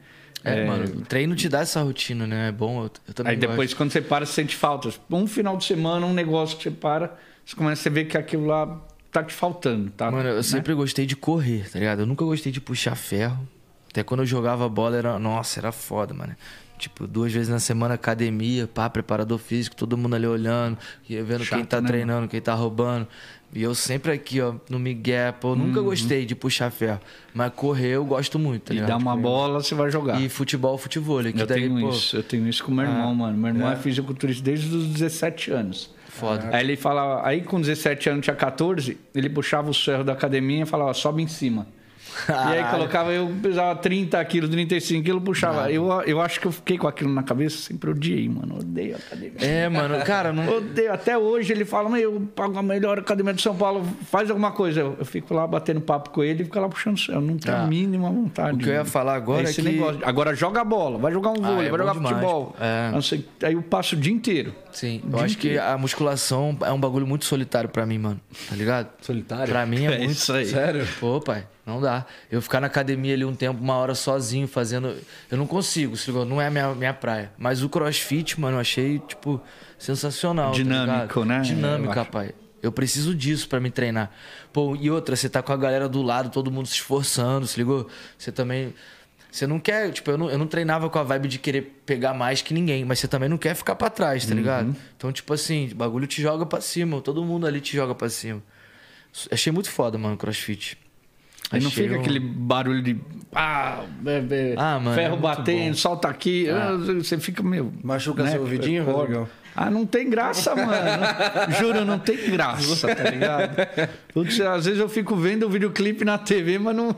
É, mano, o treino te dá essa rotina, né? É bom, eu, eu também Aí depois, quando você para, você sente falta. Um final de semana, um negócio que você para, você começa a ver que aquilo lá tá te faltando, tá? Mano, eu Né? sempre gostei de correr, tá ligado? Eu nunca gostei de puxar ferro. Até quando eu jogava bola, era. Nossa, era foda, mano. Tipo, duas vezes na semana academia, pá, preparador físico, todo mundo ali olhando, vendo quem Chato, tá né, treinando, quem tá roubando. E eu sempre aqui, ó, no Miguel, pô, eu nunca gostei de puxar ferro. Mas correr eu gosto muito, tá Uhum. E ligado? dá uma bola, você vai jogar. E futebol, futebol. Que eu daí, tenho pô, isso, eu tenho isso com meu irmão, mano. Meu irmão é. fisiculturista desde os 17 anos. Foda. Aí ele falava, aí com 17 anos, tinha 14, ele puxava o ferro da academia e falava, sobe em cima. E aí colocava, eu pesava 30 quilos, 35 quilos, puxava. Eu, eu acho que eu fiquei com aquilo na cabeça, sempre odiei, mano. Odeio academia. É, mano, cara, não. Odeio. Até hoje ele fala, mas eu pago a melhor academia de São Paulo, faz alguma coisa. Eu, eu fico lá batendo papo com ele e fico lá puxando o céu. Eu não tenho Ah. a mínima vontade. O que eu ia falar agora é Esse que- negócio. Agora joga bola, vai jogar um Ah, vôlei, é vai jogar demais, futebol. É. Não sei, aí eu passo o dia inteiro. Sim, O eu acho que a musculação é um bagulho muito solitário pra mim, mano. Tá ligado? Solitário? Pra mim é, É muito. isso aí. Sério? Pô, pai, não dá. Eu ficar na academia ali um tempo, uma hora sozinho, fazendo. Eu não consigo, se ligou? Não é a minha, minha praia. Mas o crossfit, mano, eu achei, tipo, sensacional. tá Dinâmico, ligado? né? Acho. pai. Eu preciso disso pra me treinar. Pô, e outra, você tá com a galera do lado, todo mundo se esforçando, se ligou? Você também. Você não quer, tipo, eu não, eu não treinava com a vibe de querer pegar mais que ninguém, mas você também não quer ficar pra trás, tá ligado? Então, tipo assim, o bagulho te joga pra cima, todo mundo ali te joga pra cima. Achei muito foda, mano, crossfit. Aí não fica aquele barulho de ah, é, é, Ah, mano, é ferro muito batendo, bom. solta aqui. ah, Você fica meio. Machuca né, seu ouvidinho, corda. Rodrigão? Ah, não tem graça, mano. Juro, não tem graça, tá ligado? Putz, às vezes eu fico vendo o videoclipe na TV, mas não,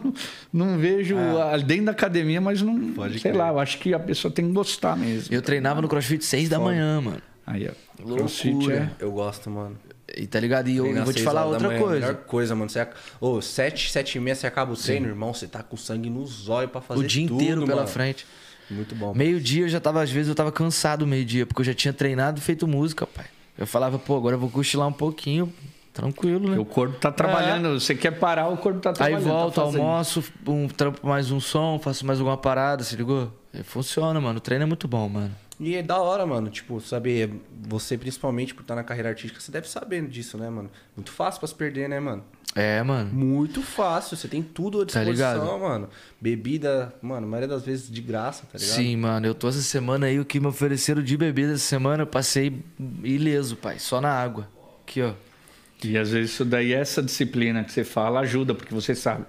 não vejo ah, dentro da academia, mas não. Pode sei crer. lá, eu acho que a pessoa tem que gostar mesmo. Eu treinava no crossfit 6 da manhã, mano. Aí, ó. Loucura. CrossFit é. Eu gosto, mano. E tá ligado? E eu, eu vou te falar outra manhã, coisa. Melhor coisa, mano. Você, ac- ô, sete, sete e meia você acaba o treino, irmão. Você tá com sangue nos olhos pra fazer O dia tudo, inteiro pela mano. frente. Muito bom. Meio-dia eu já tava, às vezes, eu tava cansado meio-dia, porque eu já tinha treinado e feito música, pai. Eu falava, pô, agora eu vou cochilar um pouquinho, tranquilo, Porque né? o corpo tá trabalhando. Você quer parar, o corpo tá Aí trabalhando. volto, tá almoço, um trampo mais um som, faço mais alguma parada, se ligou? E funciona, mano. O treino é muito bom, mano. E é da hora, mano. Tipo, saber, você principalmente por estar na carreira artística, você deve saber disso, né, mano? Muito fácil pra se perder, né, mano? É, mano. Muito fácil. Você tem tudo à Tá disposição, ligado? mano. Bebida, mano, a maioria das vezes de graça, tá ligado? Sim, mano. Eu tô essa semana aí, o que me ofereceram de bebida essa semana, eu passei ileso, pai. Só na água. Aqui, ó. E às vezes isso daí, essa disciplina que você fala, ajuda, porque você sabe.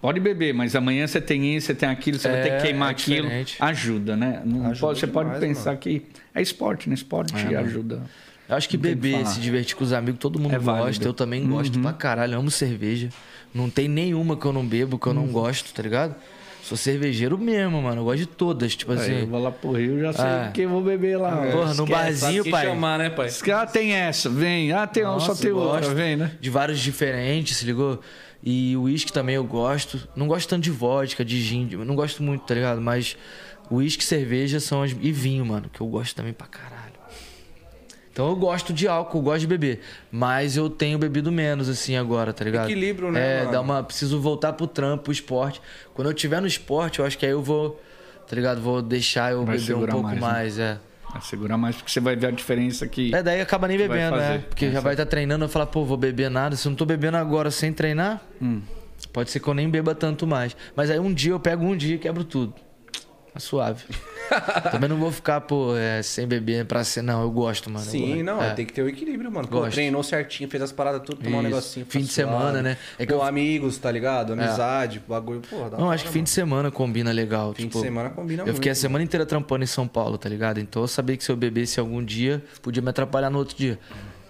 Pode beber, mas amanhã você tem isso, você tem aquilo, você vai ter É, que queimar é aquilo. Ajuda, né? Não Ajuda pode, você pode demais, pensar mano. que é esporte, né? Esporte ajuda. Eu acho que Não que beber, falar. se divertir com os amigos, todo mundo É válido. gosta. Eu também gosto pra caralho, amo cerveja. Não tem nenhuma que eu não bebo, que eu não gosto, tá ligado? Sou cervejeiro mesmo, mano. Eu gosto de todas, tipo Aí assim. eu vou lá pro Rio, já sei Ah. que eu vou beber lá. Porra, no barzinho, que pai. chamar, né, pai? Esse cara tem essa, vem. Ah, tem Nossa, só tem outra, vem, né? De vários diferentes, se ligou? E o uísque também eu gosto. Não gosto tanto de vodka, de gin. Não gosto muito, tá ligado? Mas Uísque, cerveja são as. E vinho, mano, que eu gosto também pra caralho. Então eu gosto de álcool, eu gosto de beber. Mas eu tenho bebido menos, assim, agora, tá ligado? Equilíbrio, né, É, mano? dá uma. Preciso voltar pro trampo, pro esporte. Quando eu tiver no esporte, eu acho que aí eu vou. Tá ligado? Vou deixar eu Vai beber um pouco mais, mais, né? é. Vai segurar mais, porque você vai ver a diferença que. É, daí acaba nem bebendo, né? Porque É, já vai estar treinando, eu falar, pô, vou beber nada. Se eu não tô bebendo agora sem treinar, Hum. pode ser que eu nem beba tanto mais. Mas aí um dia eu pego um dia e quebro tudo. Tá suave. Também não vou ficar, pô, é, sem beber pra ser. Não, eu gosto, mano. Sim, não, É. tem que ter o equilíbrio, mano. Pô, treinou certinho, fez as paradas tudo, tomar um negocinho. Fim de semana, suave. né? É Pô, eu- amigos, tá ligado? Amizade, bagulho, porra. da Não, hora, acho que fim mano. de semana combina legal. Fim de tipo, semana combina Eu muito. fiquei a semana inteira trampando em São Paulo, tá ligado? Então eu sabia que se eu bebesse algum dia, podia me atrapalhar no outro dia.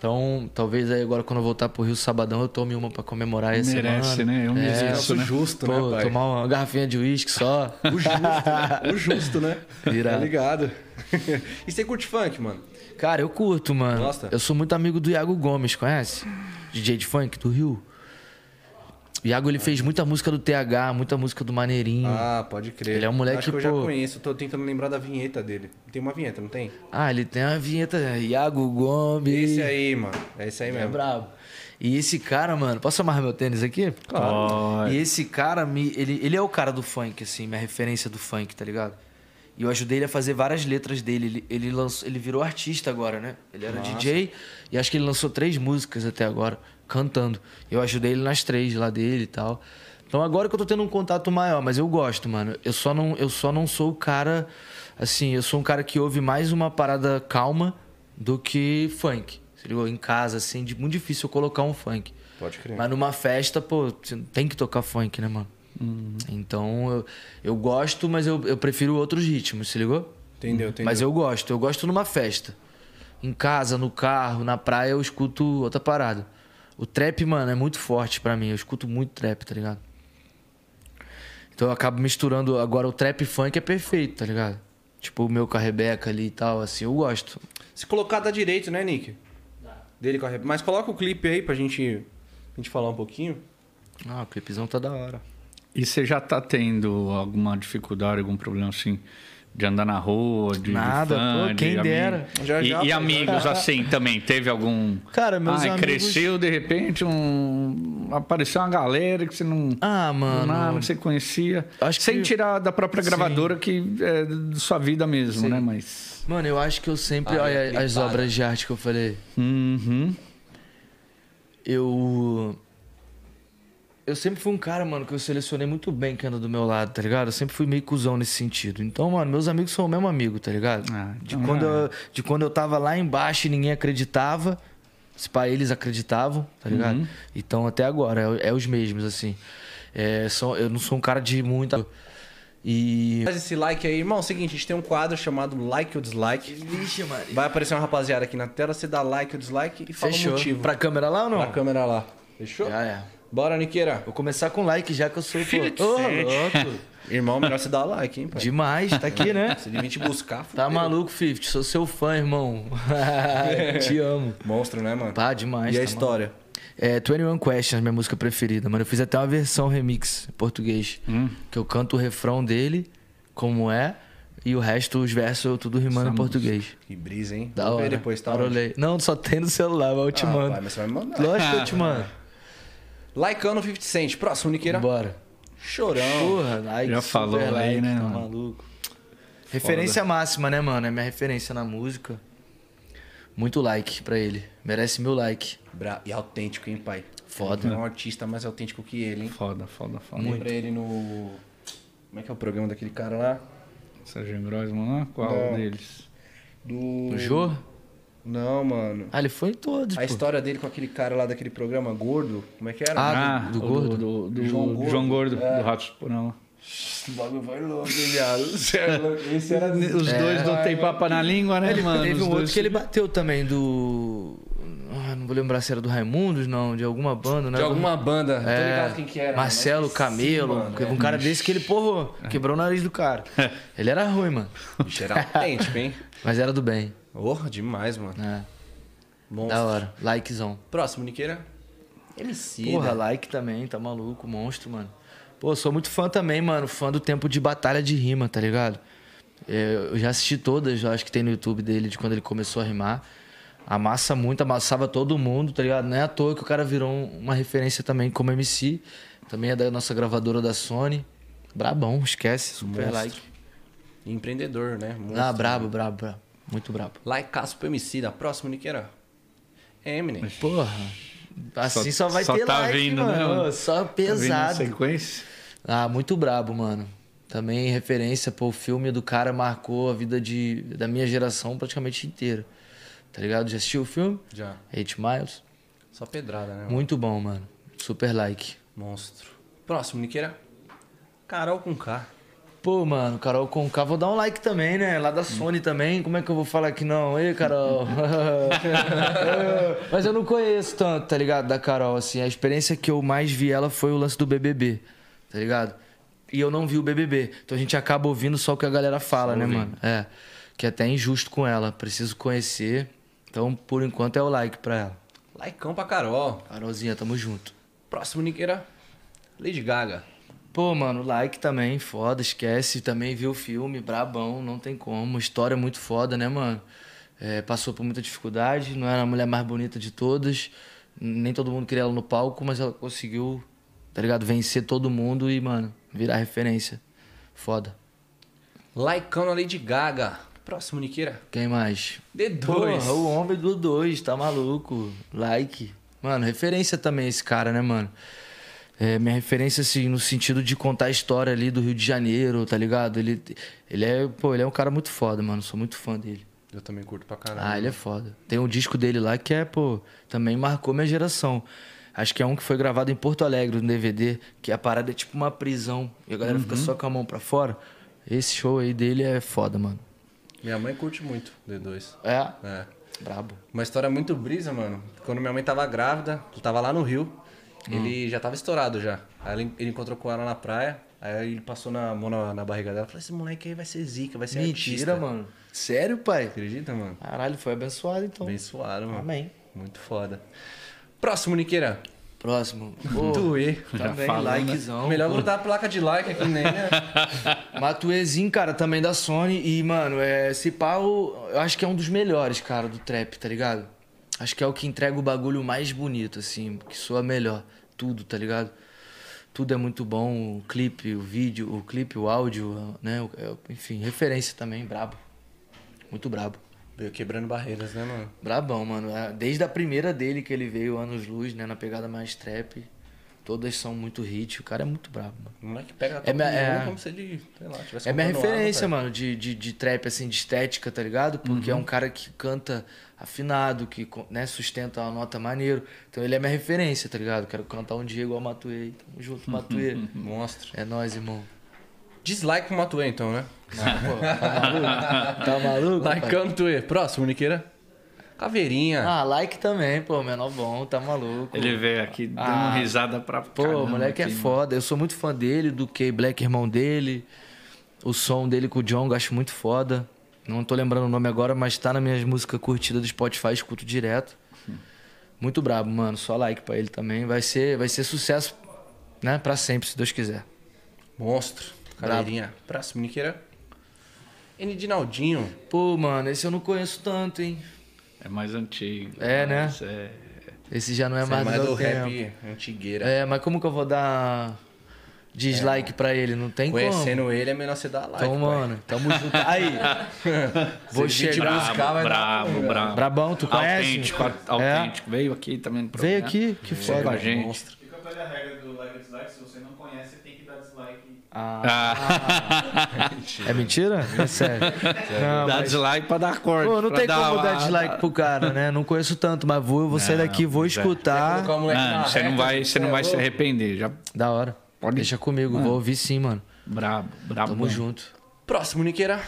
Então, talvez aí agora quando eu voltar pro Rio sabadão, eu tome uma pra comemorar essa Merece, semana. né? Eu É, mereço, Negócio né? justo, Pô, né, pai? tomar uma garrafinha de uísque só. O justo, né? O justo, né? Irado. Tá ligado? e você curte funk, mano? Cara, eu curto, mano. Gosta? Eu sou muito amigo do Iago Gomes, conhece? DJ de funk do Rio. Iago, ele fez muita música do TH, muita música do Maneirinho. Ah, pode crer. Ele é um moleque, Acho que eu já pô- conheço, tô tentando lembrar da vinheta dele. Tem uma vinheta, não tem? Ah, ele tem uma vinheta, Iago Gomes. Esse aí, mano. É esse aí É mesmo. brabo. E esse cara, mano, posso amarrar meu tênis aqui? Pode. E esse cara, me, ele, ele é o cara do funk, assim, minha referência do funk, tá ligado? E eu ajudei ele a fazer várias letras dele. Ele, ele, lançou, ele virou artista agora, né? Ele era DJ e acho que ele lançou três músicas até agora, cantando. Eu ajudei ele nas três lá dele e tal. Então agora que eu tô tendo um contato maior, mas eu gosto, mano. Eu só não, eu só não sou o cara. Assim, eu sou um cara que ouve mais uma parada calma do que funk. Se ligou? Em casa, assim, de, muito difícil eu colocar um funk. Pode crer. Mas numa festa, pô, você tem que tocar funk, né, mano? Então eu, eu gosto, mas eu, eu prefiro outros ritmos, se ligou? Entendeu, entendeu. Mas eu gosto, eu gosto numa festa. Em casa, no carro, na praia, eu escuto outra parada. O trap, mano, é muito forte pra mim. Eu escuto muito trap, tá ligado? Então eu acabo misturando. Agora o trap funk é perfeito, tá ligado? Tipo o meu com a Rebeca ali e tal, assim, eu gosto. Se colocar dá direito, né, Nick? Dele com a Rebe- Mas coloca o clipe aí pra gente, a gente falar um pouquinho. Ah, o clipezão tá da hora. E você já tá tendo alguma dificuldade, algum problema assim? De andar na rua, de Nada, de fã, pô, quem de dera. amigo? Já, e, já, e pô, amigos assim também? Teve algum. Cara, meus Ai, amigos- cresceu de repente, um... apareceu uma galera que você não. Ah, mano. Nada que você conhecia. Acho Sem que- tirar da própria Sim. gravadora, que é de sua vida mesmo, né? Mas. Mano, eu acho que eu sempre. Ah, olha é as obras de arte que eu falei. Uhum. Eu. Eu sempre fui um cara, mano, que eu selecionei muito bem quem anda do meu lado, tá ligado? Eu sempre fui meio cuzão nesse sentido. Então, mano, meus amigos são o mesmo amigo, tá ligado? Ah, de, então quando já eu, de quando eu tava lá embaixo e ninguém acreditava. Se pá, eles acreditavam, tá ligado? Uhum. Então, até agora, é, é os mesmos, assim. É, são, eu não sou um cara de muita. E. Faz esse like aí. Irmão, é o seguinte, a gente tem um quadro chamado Like ou Dislike. Vixe, Maria. Vai aparecer uma rapaziada aqui na tela, você dá like ou dislike e fala Fechou. o motivo. Pra câmera lá ou não? Pra câmera lá. Fechou? Já é. Bora, Niqueira. Vou começar com like, já que eu sou. Filho de Ô, sete. louco. Irmão, melhor você dar like, hein, pai? Demais, tá aqui, né? Se devia te buscar, Tá fudeu. maluco, Fifty? Sou seu fã, irmão. Te amo. Monstro, né, mano? Pá, demais. e a tá história? maluco. É 21 Questions, minha música preferida, mano. Eu fiz até uma versão remix em português. Hum. Que eu canto o refrão dele, como é, e o resto, os versos, eu tudo rimando Essa em português. Que brisa, hein? Da Vou ver hora. depois, tá? Parolei. Não, só tem no celular, mas eu te Ah, mando. pai, mas você vai me mandar. Lógico que eu te mando. Likeando 50 Cent. Próximo, Niqueira. Bora. Chorão. Porra, like, Já falou aí, like, né, tá mano? maluco. Referência máxima, né, mano? É minha referência na música. Muito like pra ele. Merece meu like. Bra- E autêntico, hein, pai? Foda. É um artista mais autêntico que ele, hein? Foda, foda, foda. Lembra ele no... Como é que é o programa daquele cara lá? Sérgio Grossman lá? Qual Não. deles? Do... O Jô? Não, mano. Ah, ele foi em todos, A pô. história dele com aquele cara lá daquele programa, gordo. Como é que era? Ah, do- do o gordo? Do, do- João do Gordo. João Gordo, É. do Ratos Porão. O bagulho foi louco, hein, viado? Esse era... Os É. dois não tem papa na língua, né, Ele, mano? teve um outro dois- que ele bateu também do. Ah, não vou lembrar se era do Raimundos, não, de alguma banda, né? De alguma banda. Tô É, ligado quem que era. Marcelo mano. Camelo, Sim, mano, que- é. um cara desse que ele porrou, quebrou o nariz do cara. Ele era ruim, mano. Bicho, era autêntico, hein? Mas era do bem. Porra, demais, mano. É, Bom. da hora. Likezão. Próximo, Niqueira. MC. Porra, like também, tá maluco, monstro, mano. Pô, sou muito fã também, mano. Fã do tempo de batalha de rima, tá ligado? É, eu já assisti todas, eu acho que tem no YouTube dele, de quando ele começou a rimar. Amassa muito, amassava todo mundo, tá ligado? Não é à toa que o cara virou um- uma referência também como MC. Também é da nossa gravadora da Sony. Brabão, esquece, super Monstro. like. Empreendedor, né? Monstro. Ah, brabo, brabo, brabo. Muito brabo. Like Caspo MC, da próxima Niqueira. Eminem. Porra. Assim só, Só- vai só ter tá like, vindo, né, mano. mano? Só Tá pesado. sequência? Ah, muito brabo, mano. Também referência, pô, o filme do cara marcou a vida de, da minha geração praticamente inteira. Tá ligado? Já assistiu o filme? Já. Eight Miles. Só pedrada, né? Muito bom, mano. Super like. Monstro. Próximo, Niqueira. Carol com K. Pô, mano, Carol Conká, vou dar um like também, né? Lá da Sony também. Como é que eu vou falar que não? Ei, Carol. Mas eu não conheço tanto, tá ligado? Da Carol, assim. A experiência que eu mais vi ela foi o lance do BBB, tá ligado? E eu não vi o BBB. Então a gente acaba ouvindo só o que a galera fala, né, mano? É. Que é até injusto com ela. Preciso conhecer. Então, por enquanto, é o like pra ela. Likeão pra Carol. Carolzinha, tamo junto. Próximo, Niqueira. Lady Gaga. Pô, mano, like também, foda, esquece. Também viu o filme, brabão, não tem como. História muito foda, né, mano? É, passou por muita dificuldade, não era a mulher mais bonita de todas. Nem todo mundo queria ela no palco, mas ela conseguiu, tá ligado? Vencer todo mundo e, mano, virar referência. Foda. Likeão na Lady Gaga. Próximo, Niqueira. Quem mais? D2. Porra, o homem do dois, tá maluco? Like. Mano, referência também esse cara, né, mano? É, minha referência, assim, no sentido de contar a história ali do Rio de Janeiro, tá ligado? Ele, ele é, pô, ele é um cara muito foda, mano. Sou muito fã dele. Eu também curto pra caralho. Ah, ele é foda. Tem um disco dele lá que é, pô, também marcou minha geração. Acho que é um que foi gravado em Porto Alegre, no DVD, que a parada é tipo uma prisão. E a galera fica só com a mão pra fora. Esse show aí dele é foda, mano. Minha mãe curte muito D2. É? É. Brabo. Uma história muito brisa, mano. Quando minha mãe tava grávida, eu tava lá no Rio. Ele já tava estourado já. Aí ele, ele encontrou com ela na praia. Aí ele passou na mão na, na barriga dela. Falou: esse moleque aí vai ser zica, vai ser Mentira, artista. mano. Sério, pai? Acredita, mano? Caralho, foi abençoado então. Abençoado, mano. Amém. Muito foda. Próximo, Niqueira. Próximo. Pô, Tuê. também, falou, né? likezão. Melhor pô. botar a placa de like aqui nem, né? Matuezinho, cara, também da Sony. E, mano, é, esse pau, eu acho que é um dos melhores, cara, do trap, tá ligado? Acho que é o que entrega o bagulho mais bonito, assim, que soa melhor. Tudo, tá ligado? Tudo é muito bom, o clipe, o vídeo, o clipe, o áudio, né? É, Enfim, referência também, brabo. Muito brabo. Veio quebrando barreiras, né, mano? Brabão, mano. É, Desde a primeira dele que ele veio, Anos Luz, né? Na pegada mais trap. Todas são muito hit. O cara é muito brabo, mano. O moleque pega a É minha- é... é- como se ele, sei lá, tivesse É minha referência, água, mano, de, de, de trap, assim, de estética, tá ligado? Porque é um cara que canta afinado, que né, sustenta uma nota maneiro. Então ele é minha referência, tá ligado? Quero cantar um dia igual a Matuê. Tamo junto, Matuê. Monstro. É nóis, irmão. Dislike pro Matuê, então, né? Ah, pô, tá maluco? Tá maluco? pai? Likeando Tuê. Próximo, Niqueira. Caveirinha. Ah, like também, pô, menor bom, tá maluco. Ele veio aqui dando Ah. risada pra Pô, caramba o moleque é aqui, foda. Eu sou muito fã dele, do K Black, irmão dele. O som dele com o John, eu acho muito foda. Não tô lembrando o nome agora, mas tá nas minhas músicas curtidas do Spotify, escuto direto. Muito brabo, mano. Só like pra ele também. Vai ser, vai ser sucesso, né? Pra sempre, se Deus quiser. Monstro. Caveirinha. Próximo, Niqueira. N. Dinaldinho. Pô, mano, esse eu não conheço tanto, hein? É mais antigo. É, né? É... Esse já não é Esse é mais, mais do do meu tempo. rap antigueira. É, mas como que eu vou dar dislike pra ele? Não tem como. Conhecendo ele é melhor você dar like. Então, pai. mano, tamo junto. Aí, vou chegar. buscar, brabo, ruim, brabo. Brabão, tu conhece? Autêntico, É. autêntico. Veio aqui também no Veio programa. aqui, que Veio foda. com a gente. Fica velha regra do like e dislike, se você não conhece, dar dislike. Ah, É mentira? É sério. Não, dá mas- dislike pra dar corte. Pô, não tem como uma- dar dislike pro cara, né? Não conheço tanto, mas vou, vou sair Não, daqui, vou escutar. Mano, você não vai, você não vai se arrepender. Já Da hora. Pode- Deixa comigo, vou ouvir sim, mano. brabo, brabo. Tamo junto. Próximo, Niqueira.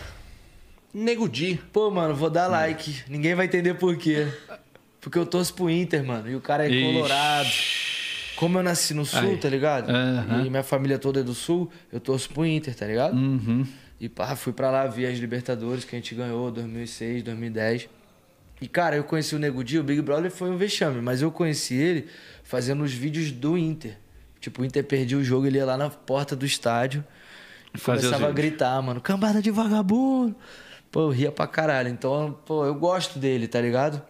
Nego Di. Pô, mano, vou dar like. Ninguém vai entender por quê. Porque eu torço pro Inter, mano. E o cara é Ixi. colorado. Como eu nasci no sul, Aí. tá ligado? Aham. E minha família toda é do sul, eu torço pro Inter, tá ligado? Uhum. E pá, fui pra lá ver as Libertadores que a gente ganhou 2006, 2010. E cara, eu conheci o Nego Di, o Big Brother foi um vexame, mas eu conheci ele fazendo os vídeos do Inter. Tipo, o Inter perdia o jogo, ele ia lá na porta do estádio os começava a gritar, mano, cambada de vagabundo. Pô, eu ria pra caralho. Então, pô, eu gosto dele, tá ligado?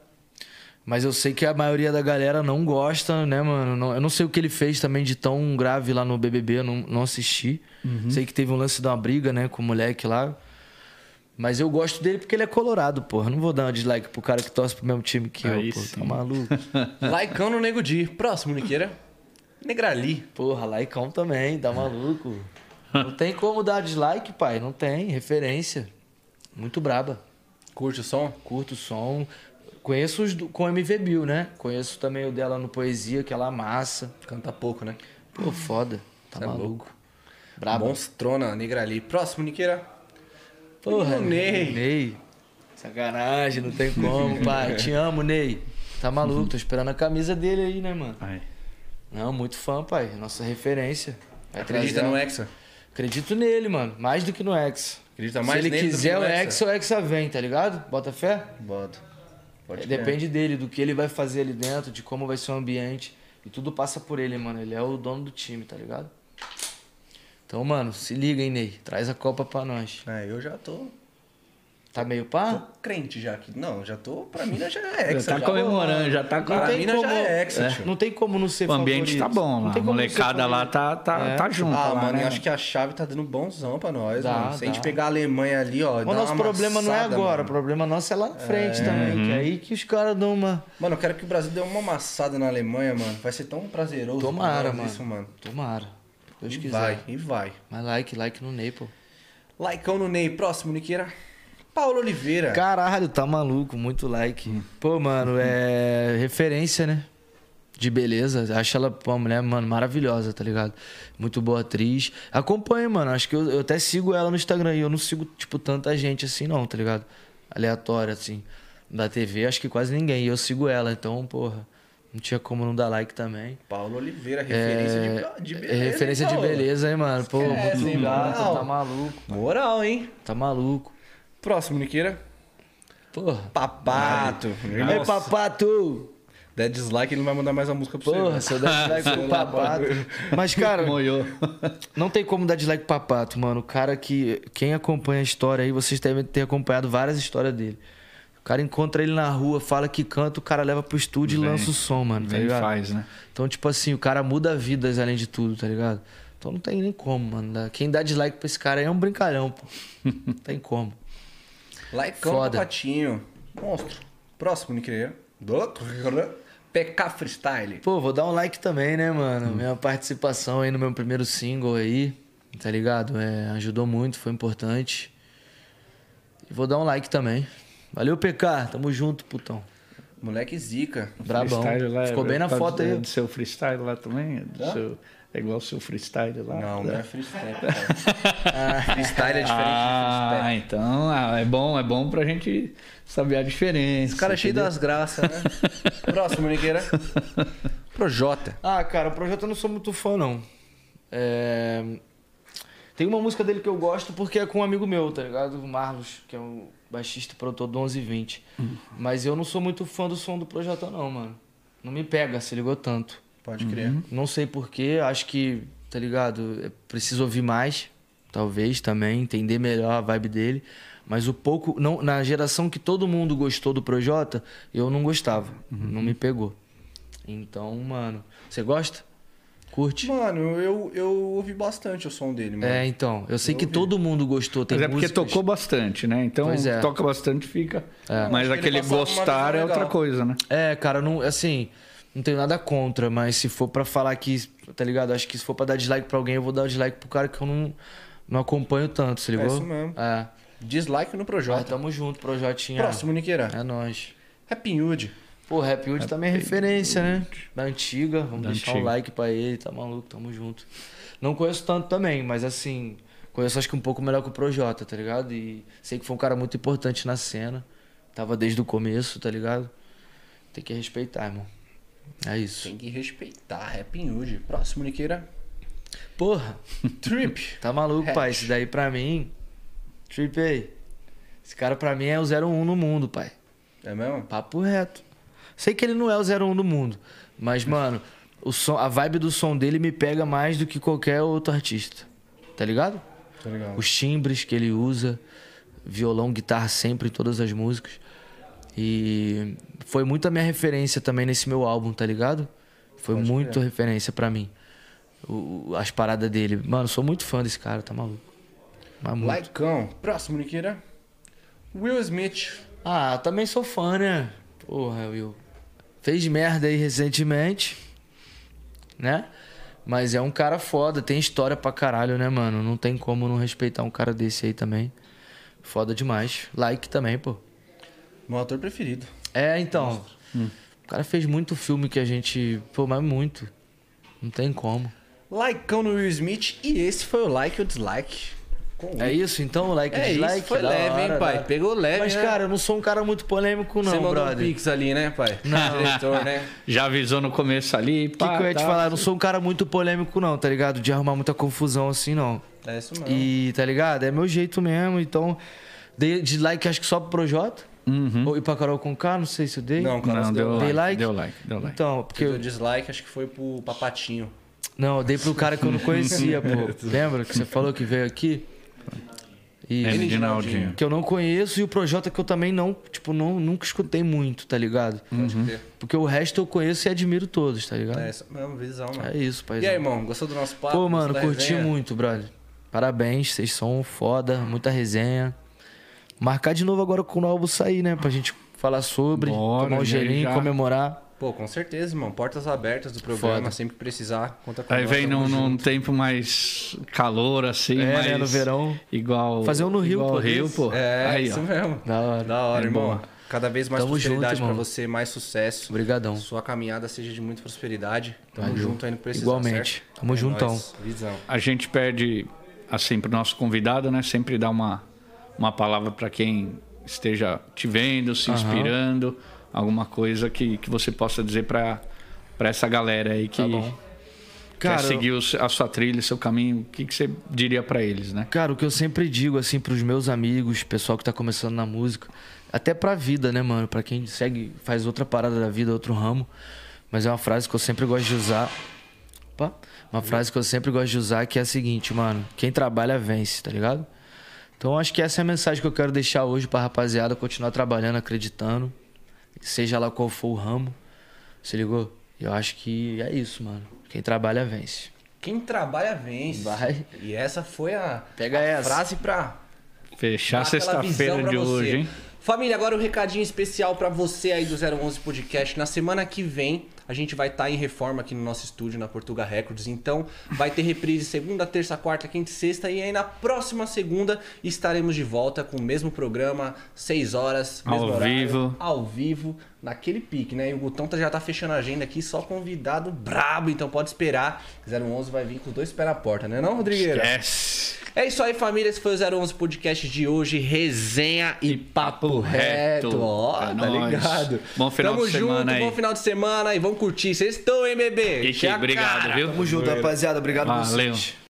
Mas eu sei que a maioria da galera não gosta, né, mano? Eu não sei o que ele fez também de tão grave lá no BBB, eu não, não assisti. Uhum. Sei que teve um lance de uma briga, né, com o moleque lá. Mas eu gosto dele porque ele é colorado, porra. Não vou dar um dislike pro cara que torce pro mesmo time que Aí eu, pô. sim. Tá maluco? Laicão no Nego Di. Próximo, Niqueira. Negrali. Porra, Laicão também, tá maluco. Não tem como dar dislike, pai. Não tem. Referência. Muito braba. Curte o som? Curto o som. Conheço os do, com MV Bill, né? Conheço também o dela no Poesia, que ela amassa. Canta pouco, né? Pô, foda. Tá Cê é maluco. louco. Braba. Monstrona, Negrali. Próximo, Niqueira. Porra, O Ney. Ney. Sacanagem, não tem como, pai. Te amo, Ney. Tá maluco, tô esperando a camisa dele aí, né, mano? Aí. Não, muito fã, pai. Nossa referência. Vai Acredita trazer- no Hexa? Acredito nele, mano. Mais do que no Hexa. Acredita mais Se ele nele do que quiser no o Hexa? Hexa, o Hexa vem, tá ligado? Bota fé? Bota. Pode. Depende dele, do que ele vai fazer ali dentro, de como vai ser o ambiente. E tudo passa por ele, mano. Ele é o dono do time, tá ligado? Então, mano, se liga, hein, Ney. Traz a Copa pra nós. É, eu já tô, Tá meio tô pá? crente já aqui. Não, já tô. Pra mim já é Hexa. Já tá comemorando, já tá com Pra mim como- já é Hexa, tio. Não tem como não ser O ambiente tá favorito. bom Não lá. tem A como não ser molecada lá tá, tá, É. tá junto. Ah, lá, mano, né? eu acho que a chave tá dando bonzão pra nós, Dá, mano. Se a gente dá. pegar a Alemanha ali, ó. O dá nosso uma problema não é amassada, agora, o mano. problema nosso é lá na frente também. Uhum. Que é aí que os caras dão uma. Mano, eu quero que o Brasil dê uma amassada na Alemanha, mano. Vai ser tão prazeroso. Tomara, mano. Isso, mano. Tomara. Deus E quiser. vai, e vai. Mas like, like no Ney, pô. Likeão no Ney. Próximo, Niqueira. Paulo Oliveira. Caralho, tá maluco, muito like. Pô, mano, é referência, né? De beleza. Acho ela uma mulher, mano, maravilhosa, tá ligado? Muito boa atriz. Acompanho, mano. Acho que eu, eu até sigo ela no Instagram. E eu não sigo, tipo, tanta gente assim, não, tá ligado? Aleatória, assim. Da TV, acho que quase ninguém. E eu sigo ela, então, porra. Não tinha como não dar like também. Paulo Oliveira, referência É, de, de é beleza. referência hein, de beleza, hein, mano? Pô, Esquece, muito hein, gato, tá maluco. Moral, hein? Tá maluco. Próximo, Niqueira. Porra. Papato. Ei, Nossa, papato! Der dislike, ele não vai mandar mais a música pra você. Porra, né? se eu der dislike pro papato. Mas, cara, Moiou. não tem como dar dislike pro papato, mano. O cara que. Quem acompanha a história aí, vocês devem ter acompanhado várias histórias dele. O cara encontra ele na rua, fala que canta, o cara leva pro estúdio Vem. e lança o som, mano, tá Vem e ligado? faz, né? Então, tipo assim, o cara muda vidas além de tudo, tá ligado? Então não tem nem como, mano. Quem dá dislike pra esse cara aí é um brincalhão, pô. Não tem como. Likeão Foda. papatinho. Monstro. Próximo, Niqueira. PK Freestyle. Pô, vou dar um like também, né, mano? Minha participação aí no meu primeiro single aí, tá ligado? É, ajudou muito, foi importante. E vou dar um like também. Valeu, PK. Tamo junto, putão. Moleque zica. Brabão. Freestyle lá, Ficou bem na tá foto do- aí. Do seu freestyle lá também? É, do seu- é igual o seu freestyle lá? Não, né? não é freestyle. cara. freestyle é diferente Ah, de freestyle. então ah, é bom, é bom pra gente saber a diferença. Esse cara é cheio das graças, né? Próximo, Niqueira. Projota. Ah, cara, o projeto eu não sou muito fã, não. É... Tem uma música dele que eu gosto porque é com um amigo meu, tá ligado? O Marlos, que é o baixista produtor do 1120. Mas eu não sou muito fã do som do projeto, não, mano. Não me pega, se ligou tanto. Pode crer. Não sei porquê, acho que, tá ligado? É preciso ouvir mais, talvez também, entender melhor a vibe dele. Mas o pouco. Não, na geração que todo mundo gostou do Projota, eu não gostava. Não me pegou. Então, mano. Você gosta? Curte? Mano, eu, eu ouvi bastante o som dele, mano. É, então. Eu sei Eu que ouvi. todo mundo gostou. Tem Mas é porque músicas- tocou bastante, né? Então, Pois é. toca bastante fica. É. Mas aquele gostar é outra coisa, né? É, cara, não, assim, não tenho nada contra, mas se for pra falar que, tá ligado? Acho que se for pra dar dislike pra alguém, eu vou dar dislike pro cara que eu não, não acompanho tanto, se ligou? isso mesmo. É. Dislike no Projota. tamo junto, Projotinha. Próximo, Niqueira. É nóis. Happy Hood. Pô, Rap Hood também é referência, né? Da antiga. Vamos Da deixar um antiga. like pra ele, tá maluco, tamo junto. Não conheço tanto também, mas assim, conheço acho que um pouco melhor que o Projota, tá ligado? E sei que foi um cara muito importante na cena. Tava desde o começo, tá ligado? Tem que respeitar, irmão. É isso. Tem que respeitar. Happy Hood. Próximo, Niqueira. Porra, Trip. tá maluco, Hatch. pai. Esse daí pra mim. Trip aí. Esse cara pra mim é o 01 no mundo, pai. É mesmo? Papo reto. Sei que ele não é o 01 do mundo, mas, mano, o som, a vibe do som dele me pega mais do que qualquer outro artista. Tá ligado? Tá ligado. os timbres que ele usa, violão, guitarra sempre em todas as músicas. E foi muito a minha referência também nesse meu álbum, tá ligado? Foi muito referência pra mim. O- as paradas dele. Mano, sou muito fã desse cara, tá maluco. Mas muito. Laicão. Próximo, Niqueira. Will Smith. Ah, também sou fã, né? Porra, Will. Fez merda aí recentemente, né? Mas é um cara foda, tem história pra caralho, né, mano? Não tem como não respeitar um cara desse aí também. Foda demais. Like também, pô. Meu ator preferido. É, então. O cara fez muito filme que a gente. Pô, mas muito. Não tem como. Laicão no Will Smith. E esse foi o like e o dislike. É isso, então? Like É dislike? isso, foi da leve, hein, hora, pai? da- Pegou leve, Mas, né? cara, eu não sou um cara muito polêmico, não, Você mandou um brother. pix ali, né, pai? Não. Diretor, né? Já avisou no começo ali. O que, que eu ia te falar? Eu não sou um cara muito polêmico, não, tá ligado? De arrumar muita confusão assim, não. É isso mesmo. E, tá ligado? É meu jeito mesmo, então. Dei dislike acho que só pro Projota. Ou e pra Carol com K, não sei se eu dei. Não, cara, Não, deu deu, Dei like? Deu like, deu like. Então, porque. O Eu, dislike acho que foi pro Papatinho. não, eu dei pro cara que eu não conhecia, pô. Lembra que você falou que veio aqui? E N de Naldinho. que eu não conheço e o Projota que eu também não, tipo, não, nunca escutei muito, tá ligado? Pode crer. Porque o resto eu conheço e admiro todos, tá ligado? É isso mesmo, visão, mano. É isso, pai. E aí, irmão, gostou do nosso papo? Pô, mano, curti resenha? muito, brother. Parabéns, vocês são foda, muita resenha. Marcar de novo agora quando o álbum sair, né? Pra gente falar sobre, Bora, tomar um gelinho, já. comemorar. Pô, com certeza, irmão. Portas abertas do programa, Foda. sempre que precisar. Conta com Aí nós, vem num, num tempo mais calor, assim, É, mais... né, no verão. Igual... Fazer um no Rio, igual pô, Rio, pô. É, Aí, isso ó. mesmo. Da hora. Da hora, É irmão. boa. Cada vez mais Tamo prosperidade junto, pra irmão. você, mais sucesso. Obrigadão. Sua caminhada seja de muita prosperidade. Tamo Valeu. junto aí no precisar, Igualmente. certo? Tamo É juntão. Visão. A gente pede, assim, pro nosso convidado, né? Sempre dar uma, uma palavra para quem esteja te vendo, se inspirando. Alguma coisa que, que você possa dizer para essa galera aí que Tá bom. quer Cara, seguir a sua trilha, o seu caminho. O que, que você diria para eles, né? Cara, o que eu sempre digo, assim, pros meus amigos, pessoal que tá começando na música, até pra vida, né, mano? Pra quem segue, faz outra parada da vida, outro ramo. Mas é uma frase que eu sempre gosto de usar. Opa! Uma frase que eu sempre gosto de usar que é a seguinte, mano: quem trabalha vence, tá ligado? Então acho que essa é a mensagem que eu quero deixar hoje pra rapaziada continuar trabalhando, acreditando, seja lá qual for o ramo. Se ligou? Eu acho que é isso, mano. Quem trabalha vence. Quem trabalha vence. Vai. E essa foi a, Pega a essa. frase pra Fechar sexta-feira visão de você. hoje, hein? Família, agora um recadinho especial pra você aí do 011 Podcast. Na semana que vem, a gente vai estar em reforma aqui no nosso estúdio, na Portuga Records. Então, vai ter reprise segunda, terça, quarta, quinta e sexta. E aí, na próxima segunda, estaremos de volta com o mesmo programa, 6 horas, mesmo Ao horário, vivo. Ao vivo, naquele pique, né? E o Gutão tá- já tá fechando a agenda aqui, só convidado brabo. Então, pode esperar. 011 vai vir com os dois pés na porta, né não, Rodrigueira? Esquece. É isso aí, família. Esse foi o 011 Podcast de hoje. Resenha e papo reto. reto. Ó, É tá nóis. ligado? Bom final Tamo de semana junto, aí. bom final de semana e vamos curtir. Vocês estão, hein, bebê? Ixi, obrigado, cara. viu? Tamo junto, rapaziada. Obrigado por Valeu. vocês.